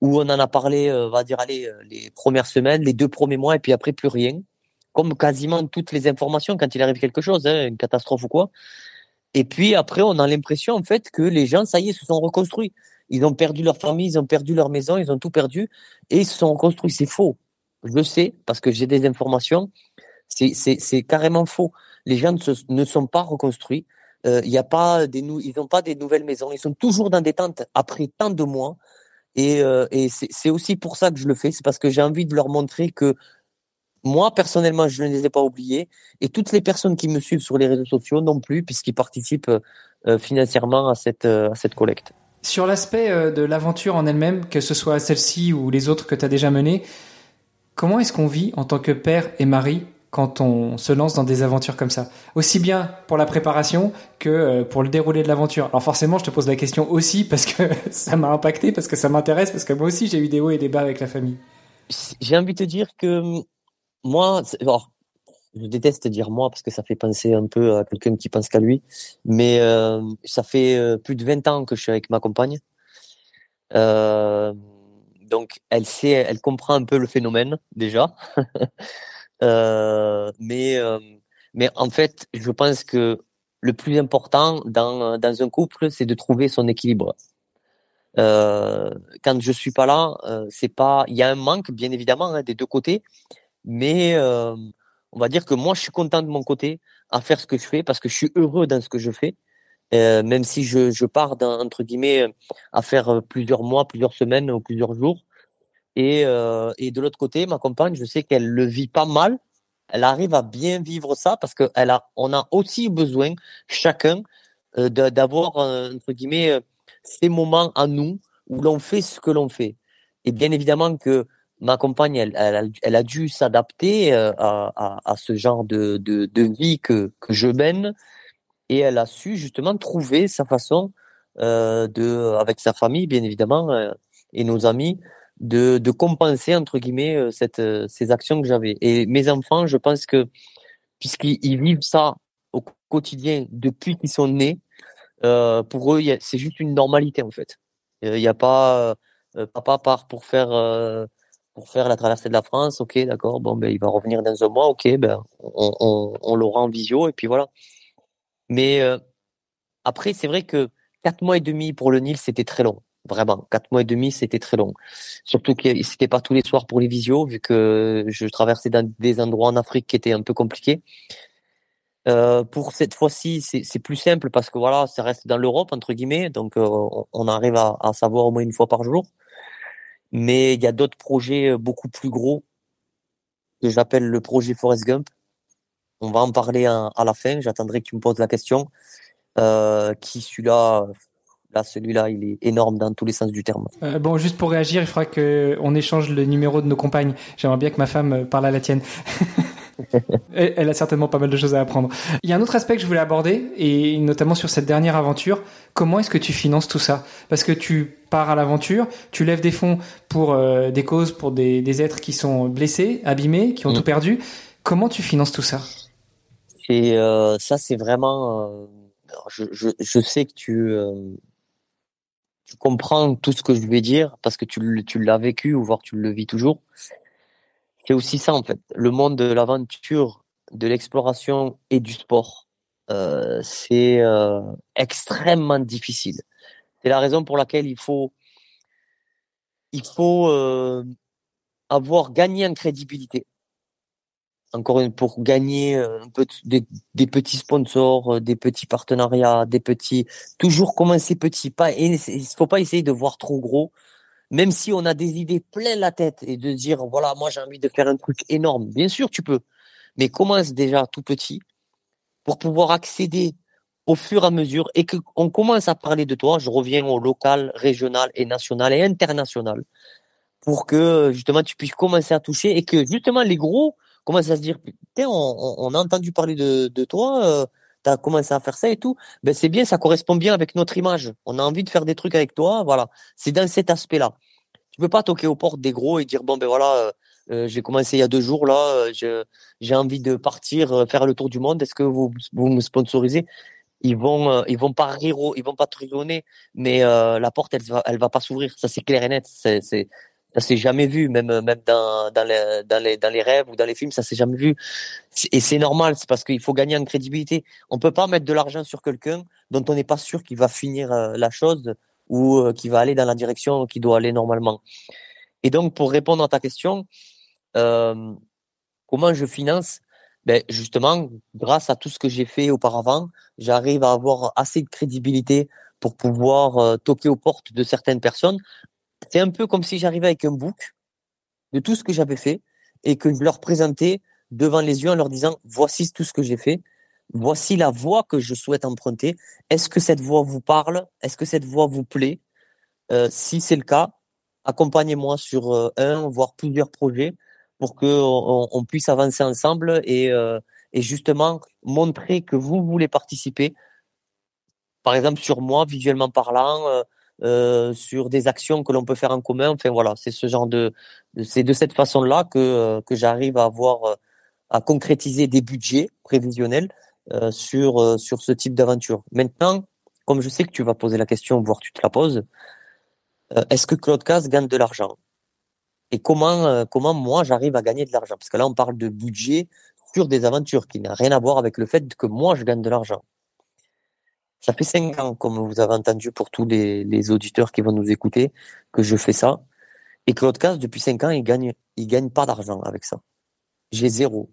où on en a parlé, on va dire, allez, les premières semaines, les deux premiers mois, et puis après plus rien. Comme quasiment toutes les informations quand il arrive quelque chose, hein, une catastrophe ou quoi. Et puis après, on a l'impression en fait que les gens, ça y est, se sont reconstruits. Ils ont perdu leur famille, ils ont perdu leur maison, ils ont tout perdu et ils se sont reconstruits. C'est faux. Je le sais parce que j'ai des informations. C'est carrément faux. Les gens ne, se, ne sont pas reconstruits. Euh, a pas des ils n'ont pas des nouvelles maisons. Ils sont toujours dans des tentes après tant de mois. Et, euh, et c'est aussi pour ça que je le fais. C'est parce que j'ai envie de leur montrer que moi, personnellement, je ne les ai pas oubliés. Et toutes les personnes qui me suivent sur les réseaux sociaux non plus, puisqu'ils participent euh, financièrement à cette, à cette collecte. Sur l'aspect euh, de l'aventure en elle-même, que ce soit celle-ci ou les autres que tu as déjà menées, comment est-ce qu'on vit en tant que père et mari quand on se lance dans des aventures comme ça? Aussi bien pour la préparation que euh, pour le déroulé de l'aventure. Alors forcément, je te pose la question aussi parce que ça m'a impacté, parce que ça m'intéresse, parce que moi aussi j'ai eu des hauts et des bas avec la famille. J'ai envie de te dire que moi, alors, je déteste dire moi parce que ça fait penser un peu à quelqu'un qui pense qu'à lui, mais euh, ça fait euh, plus de 20 ans que je suis avec ma compagne. Euh, donc elle sait, elle comprend un peu le phénomène déjà. Euh, mais euh, mais en fait, je pense que le plus important dans dans un couple, c'est de trouver son équilibre. Quand je suis pas là, c'est pas, il y a un manque bien évidemment hein, des deux côtés, mais on va dire que moi je suis content de mon côté à faire ce que je fais parce que je suis heureux dans ce que je fais. Euh, même si je, je pars entre guillemets à faire plusieurs mois, plusieurs semaines ou plusieurs jours, et, euh, et de l'autre côté, ma compagne, je sais qu'elle le vit pas mal. Elle arrive à bien vivre ça parce que elle a, on a aussi besoin chacun euh, d'avoir euh, entre guillemets euh, ces moments à nous où l'on fait ce que l'on fait. Et bien évidemment que ma compagne, elle, elle, elle a dû s'adapter à, à, à, ce genre de, de, de, vie que, que je mène et elle a su justement trouver sa façon euh, de, avec sa famille bien évidemment et nos amis, de, de compenser entre guillemets euh, cette, euh, ces actions que j'avais. Et mes enfants, je pense que puisqu'ils vivent ça au quotidien depuis qu'ils sont nés, euh, pour eux, c'est juste une normalité en fait. Il n'y a pas euh, papa part pour faire euh, pour faire la traversée de la France, ok, d'accord, bon ben il va revenir dans un mois, ok, ben on, on, on l'aura en visio et puis voilà. Mais après, c'est vrai que quatre mois et demi pour le Nil, c'était très long. Vraiment, quatre mois et demi, c'était très long. Surtout que c'était pas tous les soirs pour les visios, vu que je traversais dans des endroits en Afrique qui étaient un peu compliqués. Euh, pour cette fois-ci, c'est plus simple parce que voilà, ça reste dans l'Europe entre guillemets, donc euh, on arrive à, à, savoir au moins une fois par jour. Mais il y a d'autres projets euh, beaucoup plus gros que j'appelle le projet Forest Gump. On va en parler à, la fin. J'attendrai que tu me poses la question. Euh, qui celui-là Là, celui-là, il est énorme dans tous les sens du terme. Euh, bon, juste pour réagir, il faudra qu'on échange le numéro de nos compagnes. J'aimerais bien que ma femme euh, parle à la tienne. Elle a certainement pas mal de choses à apprendre. Il y a un autre aspect que je voulais aborder, et notamment sur cette dernière aventure. Comment est-ce que tu finances tout ça? Parce que tu pars à l'aventure, tu lèves des fonds pour euh, des causes, pour des, des, êtres qui sont blessés, abîmés, qui ont mmh. tout perdu. Comment tu finances tout ça? Et euh, ça, c'est vraiment. Euh, je, je, je, sais que tu tu comprends tout ce que je vais dire parce que tu, tu l'as vécu ou voire tu le vis toujours. C'est aussi ça en fait. Le monde de l'aventure, de l'exploration et du sport, euh, c'est euh, extrêmement difficile. C'est la raison pour laquelle il faut il faut euh, avoir gagné en crédibilité encore une pour gagner euh, un peu des, des, petits sponsors, euh, des petits partenariats, des petits toujours commencer petit. Pas il faut pas essayer de voir trop gros, même si on a des idées plein la tête et de dire voilà moi j'ai envie de faire un truc énorme. Bien sûr tu peux, mais commence déjà tout petit pour pouvoir accéder au fur et à mesure et que on commence à parler de toi. Je reviens au local, régional et national et international pour que justement tu puisses commencer à toucher et que justement les gros commence à se dire, putain, on, a entendu parler de, de toi, euh, tu as commencé à faire ça et tout. Ben c'est bien, ça correspond bien avec notre image. On a envie de faire des trucs avec toi, voilà. C'est dans cet aspect-là. Tu peux pas toquer aux portes des gros et dire bon ben voilà, euh, euh j'ai commencé il y a deux jours là, euh, j'ai envie de partir faire le tour du monde. Est-ce que vous vous me sponsorisez? Ils vont ils vont pas rire, ils vont pas trionner, mais la porte elle va elle va pas s'ouvrir. Ça c'est clair et net. C'est ça s'est jamais vu, même même dans dans les dans les dans les rêves ou dans les films, ça s'est jamais vu. Et c'est normal, c'est parce qu'il faut gagner en crédibilité. On peut pas mettre de l'argent sur quelqu'un dont on n'est pas sûr qu'il va finir euh, la chose ou euh, qu'il va aller dans la direction qu'il doit aller normalement. Et donc pour répondre à ta question, euh, comment je finance? Ben justement, grâce à tout ce que j'ai fait auparavant, j'arrive à avoir assez de crédibilité pour pouvoir euh, toquer aux portes de certaines personnes c'est un peu comme si j'arrivais avec un book de tout ce que j'avais fait et que je leur présentais devant les yeux en leur disant voici tout ce que j'ai fait, voici la voie que je souhaite emprunter. Est-ce que cette voie vous parle? Est-ce que cette voie vous plaît? Euh, si c'est le cas, accompagnez-moi sur euh, un, voire plusieurs projets pour que on, puisse avancer ensemble et, euh, et justement montrer que vous voulez participer. Par exemple, sur moi, visuellement parlant, euh sur des actions que l'on peut faire en commun. Enfin voilà, c'est ce genre de, c'est de cette façon-là que que j'arrive à avoir à concrétiser des budgets prévisionnels euh, sur sur ce type d'aventure. Maintenant, comme je sais que tu vas poser la question, voire tu te la poses, euh, est-ce que Claude Casse gagne de l'argent? Et comment, euh, comment moi j'arrive à gagner de l'argent? Parce que là, on parle de budget sur des aventures qui n'a rien à voir avec le fait que moi je gagne de l'argent. Ça fait cinq ans, comme vous avez entendu pour tous les, auditeurs qui vont nous écouter, que je fais ça. Et Claude Casse, depuis cinq ans, il gagne, il gagne pas d'argent avec ça. J'ai zéro.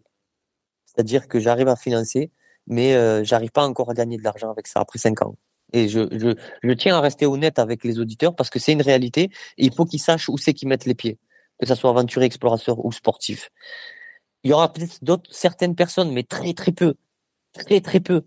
C'est-à-dire que j'arrive à financer, mais euh, j'arrive pas encore à gagner de l'argent avec ça après cinq ans. Et je, je, je, tiens à rester honnête avec les auditeurs parce que c'est une réalité et il faut qu'ils sachent où c'est qu'ils mettent les pieds, que ce soit aventurier, explorateur ou sportif. Il y aura peut-être d'autres, certaines personnes, mais très très peu, très très peu,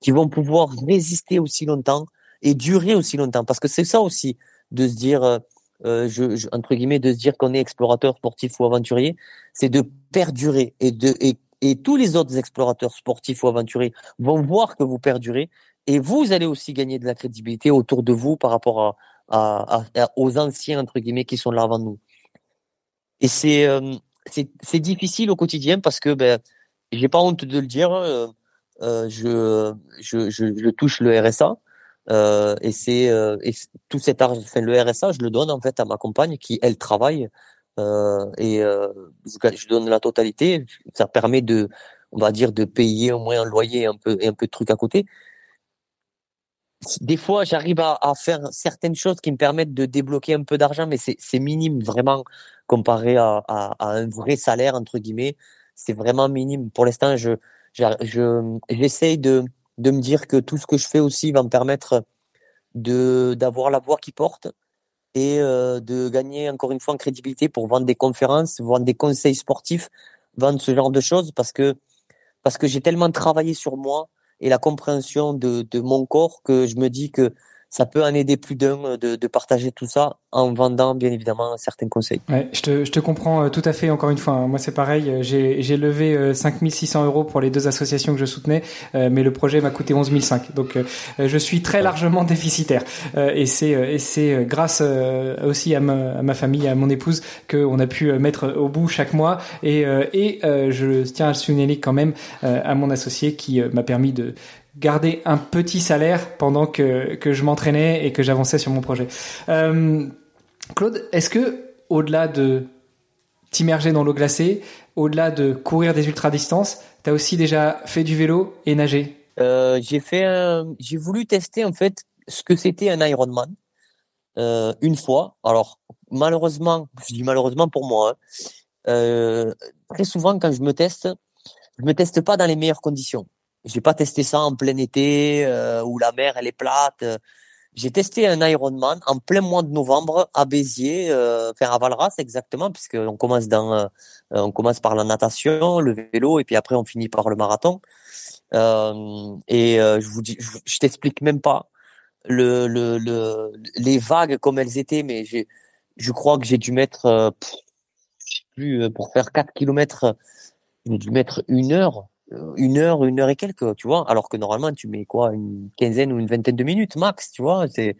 qui vont pouvoir résister aussi longtemps et durer aussi longtemps. Parce que c'est ça aussi, de se dire, euh, euh je, entre guillemets, de se dire qu'on est explorateur, sportif ou aventurier, c'est de perdurer et de et, et tous les autres explorateurs sportifs ou aventuriers vont voir que vous perdurez et vous allez aussi gagner de la crédibilité autour de vous par rapport à, à, aux anciens, entre guillemets, qui sont là avant nous. Et c'est euh, c'est difficile au quotidien parce que ben, j'ai pas honte de le dire, euh, euh je, je, je, je, touche le RSA. Euh, et c'est euh, tout cet argent, enfin, le RSA, je le donne en fait à ma compagne qui elle travaille euh, et je donne la totalité. Ça permet de, on va dire, de payer au moins un loyer un peu et un peu de trucs à côté des fois, j'arrive à, à, faire certaines choses qui me permettent de débloquer un peu d'argent, mais c'est minime vraiment comparé à, à, à, un vrai salaire entre guillemets. C'est vraiment minime. Pour l'instant, je j'essaye de de me dire que tout ce que je fais aussi va me permettre de d'avoir la voix qui porte et euh, de gagner encore une fois en crédibilité pour vendre des conférences, vendre des conseils sportifs, vendre ce genre de choses parce que parce que j'ai tellement travaillé sur moi et la compréhension de, de mon corps que je me dis que ça peut en aider plus d'un euh, de, de, partager tout ça en vendant bien évidemment certains conseils. Ouais, je te, je te comprends euh, tout à fait encore une fois. Hein. Moi c'est pareil, euh, j'ai, levé 5600 euros pour les deux associations que je soutenais, mais le projet m'a coûté 11 500. Donc je suis très largement déficitaire et c'est, grâce aussi à ma, à ma famille, à mon épouse qu'on a pu mettre au bout chaque mois et, et je tiens à souligner quand même à mon associé qui m'a permis de garder un petit salaire pendant que, que je m'entraînais et que j'avançais sur mon projet. Euh, Claude, est-ce que au-delà de t'immerger dans l'eau glacée, au-delà de courir des ultra-distances, tu as aussi déjà fait du vélo et nager? Euh, J'ai fait, j'ai voulu tester en fait ce que c'était un Ironman euh, une fois. Alors malheureusement, je dis malheureusement pour moi, hein, euh, très souvent quand je me teste, je me teste pas dans les meilleures conditions. J'ai pas testé ça en plein été euh, où la mer elle est plate. J'ai testé un Ironman en plein mois de novembre à Béziers, euh, enfin à Valras exactement, puisque on commence dans, euh, on commence par la natation, le vélo et puis après on finit par le marathon. Euh, et euh, je vous dis, je, t'explique même pas le, le, le, les vagues comme elles étaient, mais j'ai, je crois que j'ai dû mettre, plus pour faire 4 kilomètres, j'ai dû mettre une heure une heure, une heure et quelques, tu vois, alors que normalement tu mets quoi, une quinzaine ou une vingtaine de minutes max, tu vois, c'est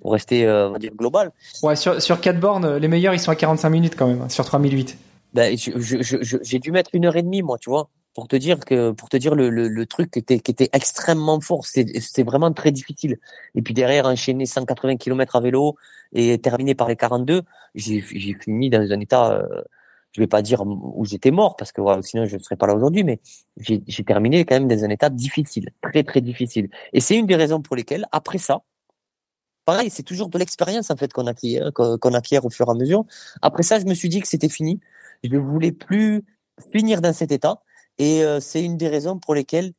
pour rester, euh, on va dire global. Ouais, sur sur quatre bornes, les meilleurs ils sont à 45 minutes quand même, hein, sur 3008. Ben, j'ai je, je, dû mettre une heure et demie moi, tu vois, pour te dire que pour te dire le, le, le truc qui était qui était extrêmement fort, c'est vraiment très difficile. Et puis derrière enchaîner 180 km à vélo et terminer par les 42, j'ai j'ai fini dans un état euh, je vais pas dire où j'étais mort parce que sinon je ne serais pas là aujourd'hui, mais j'ai terminé quand même dans un état difficile, très très difficile. Et c'est une des raisons pour lesquelles après ça, pareil, c'est toujours de l'expérience en fait qu'on acquiert, qu'on acquiert au fur et à mesure. Après ça, je me suis dit que c'était fini. Je ne voulais plus finir dans cet état, et euh, c'est une des raisons pour lesquelles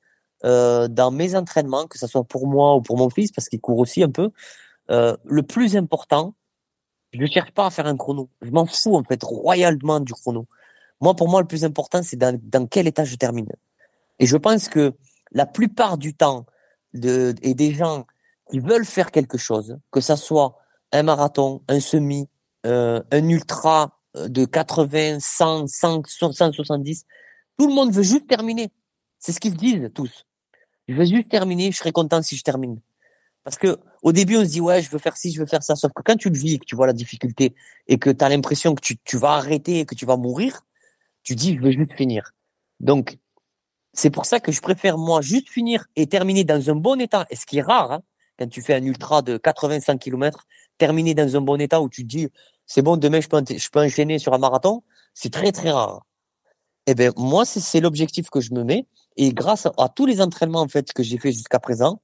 euh, dans mes entraînements, que ce soit pour moi ou pour mon fils, parce qu'il court aussi un peu, euh, le plus important, je ne cherche pas à faire un chrono. Je m'en fous en fait royalement du chrono. Moi, pour moi, le plus important, c'est dans, dans, quel état je termine. Et je pense que la plupart du temps, de, et des gens qui veulent faire quelque chose, que ça soit un marathon, un semi, euh, un ultra de 80, 100, 100, 170. Tout le monde veut juste terminer. C'est ce qu'ils disent tous. Je veux juste terminer, je serai content si je termine. Parce que au début, on se dit ouais, je veux faire ci, je veux faire ça. Sauf que quand tu le vis, que tu vois la difficulté et que tu as l'impression que tu, tu vas arrêter et que tu vas mourir, tu dis je veux juste finir. Donc c'est pour ça que je préfère moi juste finir et terminer dans un bon état. Et ce qui est rare, hein, quand tu fais un ultra de 85 km, terminer dans un bon état où tu te dis c'est bon, demain je peux, je peux enchaîner sur un marathon, c'est très très rare. Eh ben moi c'est l'objectif que je me mets et grâce à, tous les entraînements en fait que j'ai fait jusqu'à présent,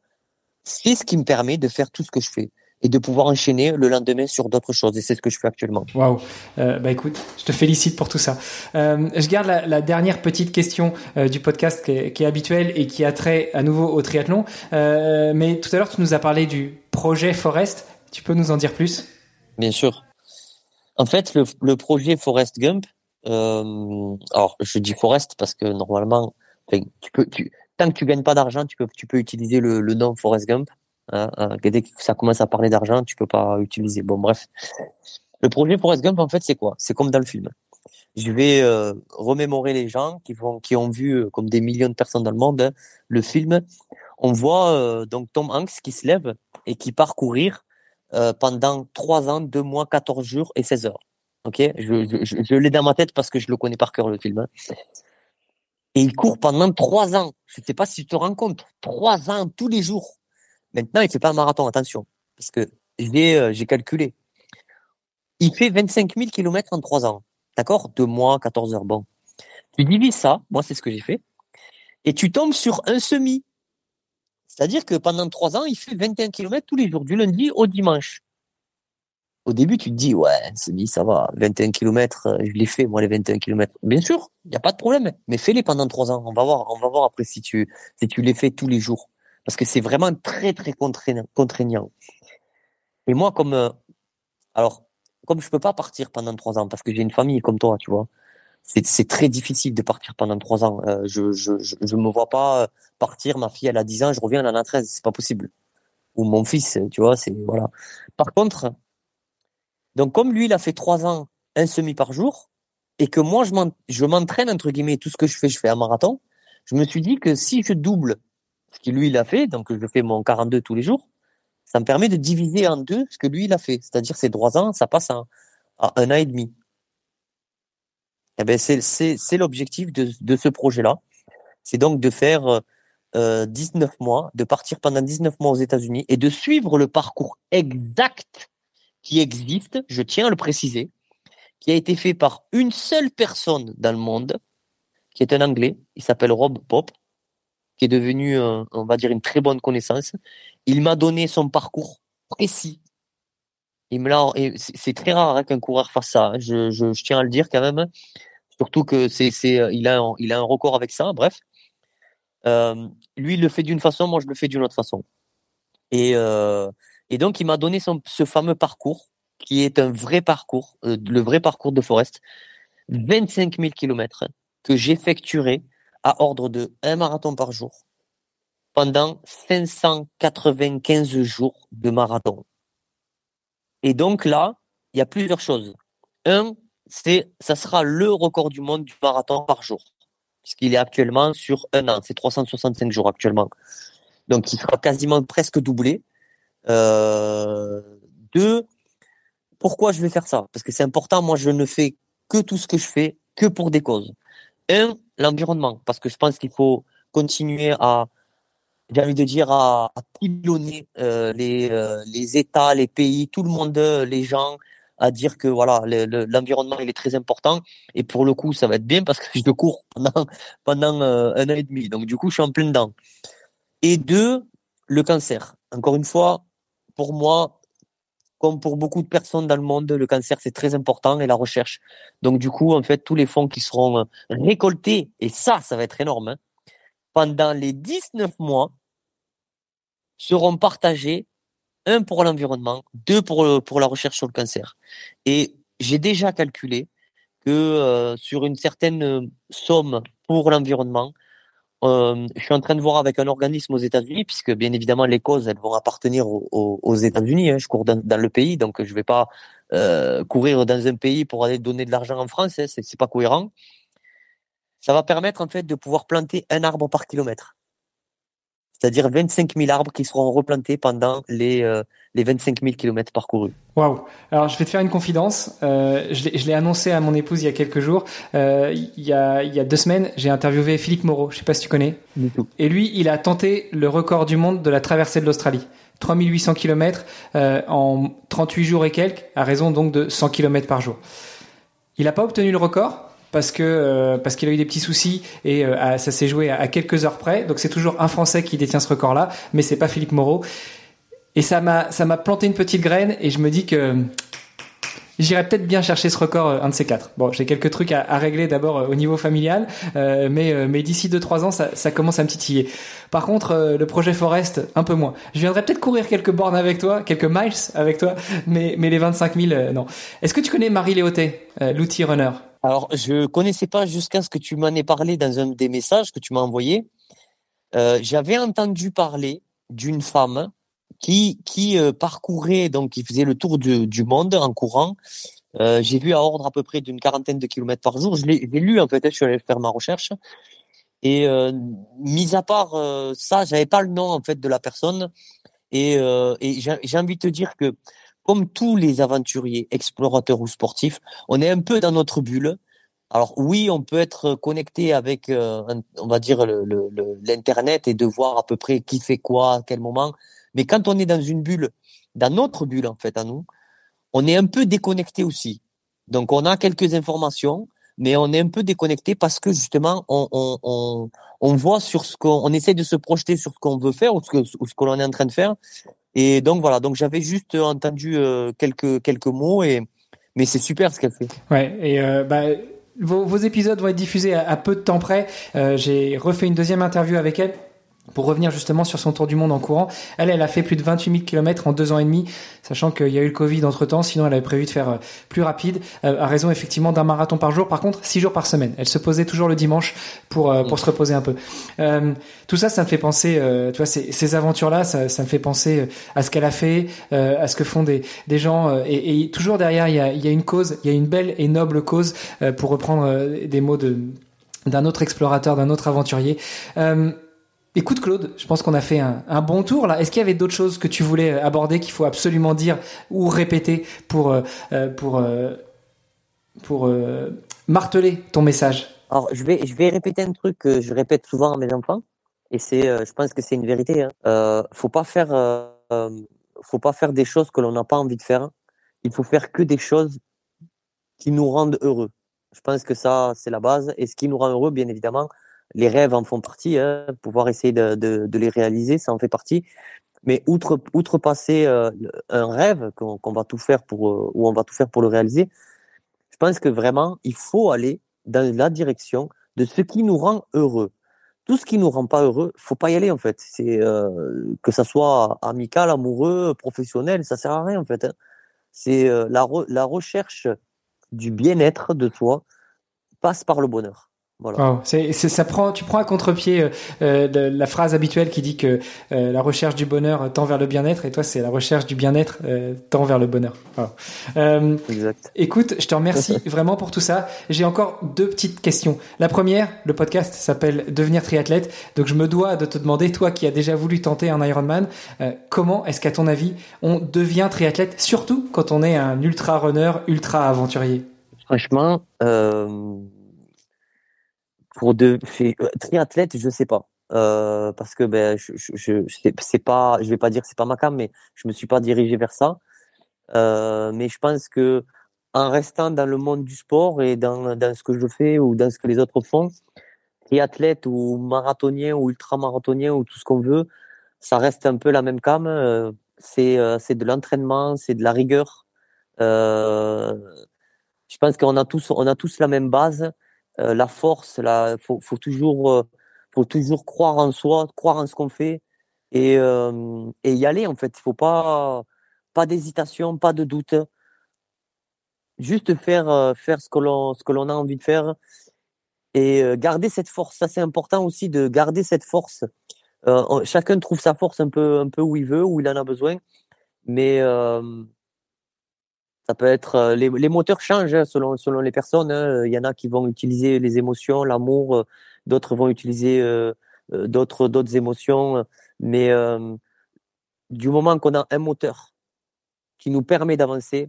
c'est ce qui me permet de faire tout ce que je fais et de pouvoir enchaîner le lendemain sur d'autres choses. Et c'est ce que je fais actuellement. Waouh. Euh, bah écoute, je te félicite pour tout ça. Euh, je garde la, la, dernière petite question euh, du podcast qui est, qui est, habituelle et qui a trait à nouveau au triathlon. Euh, mais tout à l'heure, tu nous as parlé du projet Forest. Tu peux nous en dire plus? Bien sûr. En fait, le, le projet Forest Gump, alors je dis Forest parce que normalement, tu peux, tu, tant que tu gagnes pas d'argent, tu peux, tu peux utiliser le, le nom Forest Gump. Hein, hein, dès que ça commence à parler d'argent, tu peux pas utiliser. Bon, bref. Le projet Forest Gump, en fait, c'est quoi? C'est comme dans le film. Je vais euh, remémorer les gens qui qui ont vu, euh, comme des millions de personnes dans le monde, hein, le film. On voit euh, donc Tom Hanks qui se lève et qui part courir euh, pendant 3 ans, 2 mois, 14 jours et 16 heures. Ok, je, je, je, l'ai dans ma tête parce que je le connais par cœur le film. Hein. Et il court pendant 3 ans. Je sais pas si tu te rends compte. 3 ans tous les jours. Maintenant, il fait pas un marathon, attention, parce que j'ai euh, calculé. Il fait 25 000 km en 3 ans. D'accord? 2 mois, 14 heures. Bon. Tu divises ça, moi c'est ce que j'ai fait, et tu tombes sur un semi. C'est-à-dire que pendant trois ans, il fait 21 km tous les jours, du lundi au dimanche. Au début, tu te dis, ouais, semi, ça va, 21 km, euh, je l'ai fait, moi, les 21 km. Bien sûr, il n'y a pas de problème, mais fais-les pendant trois ans. On va voir, on va voir après si tu, si tu les fais tous les jours. Parce que c'est vraiment très, très contraignant. Et moi, comme, euh, alors, comme je peux pas partir pendant trois ans, parce que j'ai une famille comme toi, tu vois, c'est très difficile de partir pendant trois ans. Euh, je, je, je, me vois pas partir. Ma fille, elle a 10 ans, je reviens, elle en a 13. C'est pas possible. Ou mon fils, tu vois, c'est voilà. Par contre, donc comme lui, il a fait trois ans, un semi par jour, et que moi, je m'entraîne entre guillemets, tout ce que je fais, je fais un marathon. Je me suis dit que si je double ce que lui il a fait, donc je fais mon 42 tous les jours, ça me permet de diviser en deux ce que lui il a fait. C'est-à-dire ces trois ans, ça passe à, un an et demi. Eh ben c'est c'est l'objectif de, de ce projet-là. C'est donc de faire euh, 19 mois, de partir pendant 19 mois aux États-Unis et de suivre le parcours exact qui existe, je tiens à le préciser, qui a été fait par une seule personne dans le monde, qui est un Anglais, il s'appelle Rob Pop, qui est devenu, on va dire, une très bonne connaissance. Il m'a donné son parcours précis. Il me l'a, c'est très rare hein, qu'un coureur fasse ça. Hein. Je, tiens à le dire quand même. Surtout que c'est, il a, un, il a un record avec ça. Bref, euh, lui il le fait d'une façon, moi je le fais d'une autre façon. Et euh, et donc il m'a donné ce fameux parcours qui est un vrai parcours, euh, le vrai parcours de Forest, 25 000 kilomètres que j'effectuerai à ordre de un marathon par jour pendant 595 jours de marathon. Et donc là, il y a plusieurs choses. Un, c'est, ça sera le record du monde du marathon par jour, puisqu'il est actuellement sur un an, c'est 365 jours actuellement. Donc, il sera quasiment presque doublé. Euh, deux, pourquoi je vais faire ça? Parce que c'est important, moi, je ne fais que tout ce que je fais que pour des causes. Un, l'environnement, parce que je pense qu'il faut continuer à, j'ai envie de dire, à, à pilonner euh, les, euh, les États, les pays, tout le monde, les gens, à dire que voilà, l'environnement il est très important. Et pour le coup, ça va être bien parce que je cours pendant pendant euh, un an et demi. Donc du coup, je suis en plein dedans. Et deux, le cancer. Encore une fois, pour moi, comme pour beaucoup de personnes dans le monde, le cancer c'est très important et la recherche. Donc du coup, en fait, tous les fonds qui seront récoltés, et ça, ça va être énorme, hein, pendant les 19 mois, seront partagés, un pour l'environnement, deux pour, pour la recherche sur le cancer. Et j'ai déjà calculé que euh, sur une certaine somme pour l'environnement, euh, je suis en train de voir avec un organisme aux États-Unis, puisque bien évidemment les causes elles vont appartenir aux, États-Unis. Hein. Je cours dans, le pays, donc je vais pas euh, courir dans un pays pour aller donner de l'argent en France. Hein. C'est pas cohérent. Ça va permettre en fait de pouvoir planter un arbre par kilomètre c'est-à-dire 25 000 arbres qui seront replantés pendant les, euh, les 25 000 kilomètres parcourus. Waouh Alors je vais te faire une confidence. Euh, je l'ai annoncé à mon épouse il y a quelques jours. Euh, il, y a, il y a deux semaines, j'ai interviewé Philippe Moreau. Je sais pas si tu connais. Du tout. Et lui, il a tenté le record du monde de la traversée de l'Australie. 3800 kilomètres euh, en 38 jours et quelques, à raison donc de 100 kilomètres par jour. Il n'a pas obtenu le record, parce que euh, parce qu'il a eu des petits soucis et euh, ça s'est joué à, quelques heures près. Donc c'est toujours un Français qui détient ce record-là, mais c'est pas Philippe Moreau. Et ça m'a ça m'a planté une petite graine et je me dis que J'irai peut-être bien chercher ce record, euh, un de ces quatre. Bon, j'ai quelques trucs à, régler d'abord au niveau familial, mais, mais d'ici 2-3 ans, ça, ça, commence à me titiller. Par contre, le projet Forest, un peu moins. Je viendrai peut-être courir quelques bornes avec toi, quelques miles avec toi, mais, mais les 25 000, non. Est-ce que tu connais Marie Léoté, l'outil runner? Alors, je connaissais pas jusqu'à ce que tu m'en aies parlé dans un des messages que tu m'as envoyé. Euh, J'avais entendu parler d'une femme qui qui euh, parcourait donc qui faisait le tour du, du monde en courant. Euh, J'ai vu à ordre à peu près d'une quarantaine de kilomètres par jour. Je l'ai lu en fait. Je suis allé faire ma recherche. Et euh, mis à part euh, ça, j'avais pas le nom en fait de la personne. Et, euh, et j'ai envie de te dire que comme tous les aventuriers, explorateurs ou sportifs, on est un peu dans notre bulle. Alors oui, on peut être connecté avec, euh, on va dire, l'internet et de voir à peu près qui fait quoi, à quel moment. Mais quand on est dans une bulle, dans notre bulle en fait à nous, on est un peu déconnecté aussi. Donc on a quelques informations, mais on est un peu déconnecté parce que justement on, on, on, on voit sur ce qu'on, on essaie de se projeter sur ce qu'on veut faire ou ce que, ou ce que l'on est en train de faire, et donc voilà, donc j'avais juste entendu euh, quelques quelques mots et mais c'est super ce qu'elle fait. Ouais, et euh, bah vos, épisodes vont être diffusés à, peu de temps près. Euh, j'ai refait une deuxième interview avec elle pour revenir justement sur son tour du monde en courant, elle, elle a fait plus de 28 000 km en deux ans et demi, sachant qu'il y a eu le Covid entre temps, sinon elle avait prévu de faire euh, plus rapide, euh, à raison effectivement d'un marathon par jour, par contre six jours par semaine. Elle se posait toujours le dimanche pour euh, pour se reposer un peu. tout ça, ça me fait penser, tu vois, ces, ces aventures-là, ça, ça, me fait penser à ce qu'elle a fait, à ce que font des, des gens, et, et, toujours derrière, il y a, il y a une cause, il y a une belle et noble cause, pour reprendre des mots de d'un autre explorateur, d'un autre aventurier. Euh, Écoute Claude, je pense qu'on a fait un, bon tour là. Est-ce qu'il y avait d'autres choses que tu voulais aborder qu'il faut absolument dire ou répéter pour euh, euh, pour euh, pour marteler ton message? Alors je vais je vais répéter un truc que je répète souvent à mes enfants et c'est je pense que c'est une vérité. Hein. Euh, faut pas faire faut pas faire des choses que l'on n'a pas envie de faire. Il faut faire que des choses qui nous rendent heureux. Je pense que ça c'est la base et ce qui nous rend heureux bien évidemment les rêves en font partie, hein, pouvoir essayer de, de, de, les réaliser, ça en fait partie. Mais outre, outrepasser euh, un rêve qu'on va tout faire pour, euh, ou on va tout faire pour le réaliser, je pense que vraiment, il faut aller dans la direction de ce qui nous rend heureux. Tout ce qui nous rend pas heureux, faut pas y aller en fait. C'est euh, que ça soit amical, amoureux, professionnel, ça sert à rien en fait. Hein. C'est euh, la, la recherche du bien-être de soi passe par le bonheur. Voilà. c'est, ça prend, tu prends à contre-pied euh, de, la phrase habituelle qui dit que euh, la recherche du bonheur tend vers le bien-être, et toi, c'est la recherche du bien-être euh, tend vers le bonheur. Euh, exact. Écoute, je te remercie vraiment pour tout ça. J'ai encore deux petites questions. La première, le podcast s'appelle Devenir triathlète, donc je me dois de te demander, toi qui as déjà voulu tenter un Ironman, comment est-ce qu'à ton avis on devient triathlète, surtout quand on est un ultra runner, ultra aventurier Franchement. Euh pour de euh, triathlète, je sais pas. Euh, parce que ben je, je, je c'est pas je vais pas dire c'est pas ma cam mais je me suis pas dirigé vers ça. Euh, mais je pense que en restant dans le monde du sport et dans, dans ce que je fais ou dans ce que les autres font triathlète ou marathonien ou ultramarathonien ou tout ce qu'on veut ça reste un peu la même cam. Euh, c'est euh, c'est de l'entraînement c'est de la rigueur. Je pense qu'on a tous on a tous la même base euh, la force, là, faut, faut toujours, euh, faut toujours croire en soi, croire en ce qu'on fait et, euh, et y aller en fait. Il faut pas, pas d'hésitation, pas de doute. Juste faire, faire ce que l'on, ce que l'on a envie de faire. et garder cette force. Ça, c'est important aussi de garder cette force. chacun trouve sa force un peu, un peu où il veut, où il en a besoin. Mais ça peut être les, les moteurs changent hein, selon selon les personnes. Hein. Il y en a qui vont utiliser les émotions, l'amour. D'autres vont utiliser d'autres d'autres émotions. Mais du moment qu'on a un moteur qui nous permet d'avancer,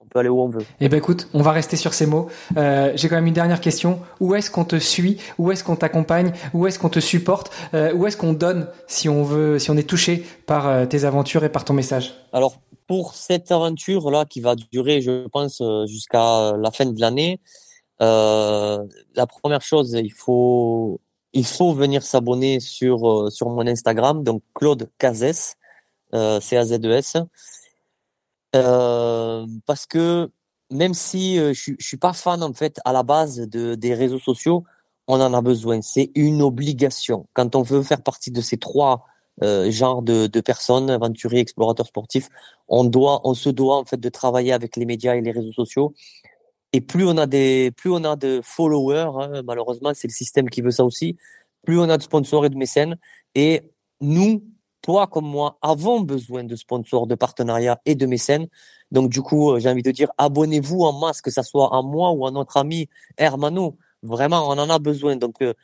on peut aller où on veut. Eh ben écoute, on va rester sur ces mots. Euh, J'ai quand même une dernière question. Où est-ce qu'on te suit? Où est-ce qu'on t'accompagne? Où est-ce qu'on te supporte? Euh, Où est-ce qu'on donne si on veut, si on est touché par euh, tes aventures et par ton message? Alors pour cette aventure là qui va durer, je pense, euh, jusqu'à la fin de l'année, euh, la première chose, il faut il faut venir s'abonner sur sur mon Instagram, donc Claude Cazes, C A Z E S. Euh, parce que même si euh, je, je suis pas fan en fait à la base de, des réseaux sociaux, on en a besoin. C'est une obligation. Quand on veut faire partie de ces trois euh, genres de, de, personnes, aventuriers, explorateurs sportifs, on doit, on se doit en fait de travailler avec les médias et les réseaux sociaux. Et plus on a des, plus on a de followers, hein, malheureusement c'est le système qui veut ça aussi. Plus on a de sponsors et de mécènes. Et nous, toi comme moi, avons besoin de sponsors, de partenariats et de mécènes. Donc du coup, euh, j'ai envie de dire, abonnez-vous en masse, que ça soit à moi ou à notre ami Hermano. Vraiment, on en a besoin. Donc, euh,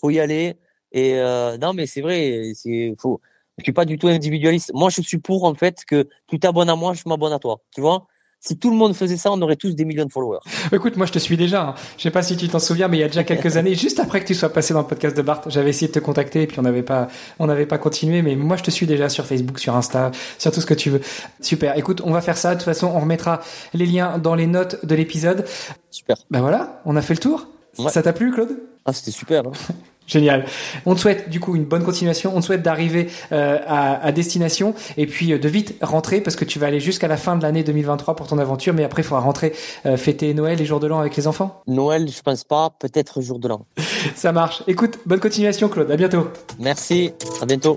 faut y aller. Et euh, non, mais c'est vrai, c'est faut. Je suis pas du tout individualiste. Moi, je suis pour en fait que tu t'abonnes à moi, je m'abonne à toi. Tu vois si tout le monde faisait ça, on aurait tous des millions de followers. Écoute, moi je te suis déjà. Hein. Je sais pas si tu t'en souviens, mais il y a déjà quelques années, juste après que tu sois passé dans le podcast de Bart, j'avais essayé de te contacter et puis on n'avait pas, on n'avait pas continué. Mais moi je te suis déjà sur Facebook, sur Insta, sur tout ce que tu veux. Super. Écoute, on va faire ça. De toute façon, on remettra les liens dans les notes de l'épisode. Super. Ben voilà, on a fait le tour. Ça t'a plu, Claude? Ah, c'était super. Hein Génial. On te souhaite du coup une bonne continuation. On te souhaite d'arriver euh, à, à, destination et puis euh, de vite rentrer parce que tu vas aller jusqu'à la fin de l'année 2023 pour ton aventure. Mais après, il faudra rentrer euh, fêter Noël et jour de l'an avec les enfants. Noël, je pense pas. Peut-être jour de l'an. Ça marche. Écoute, bonne continuation, Claude. À bientôt. Merci. À bientôt.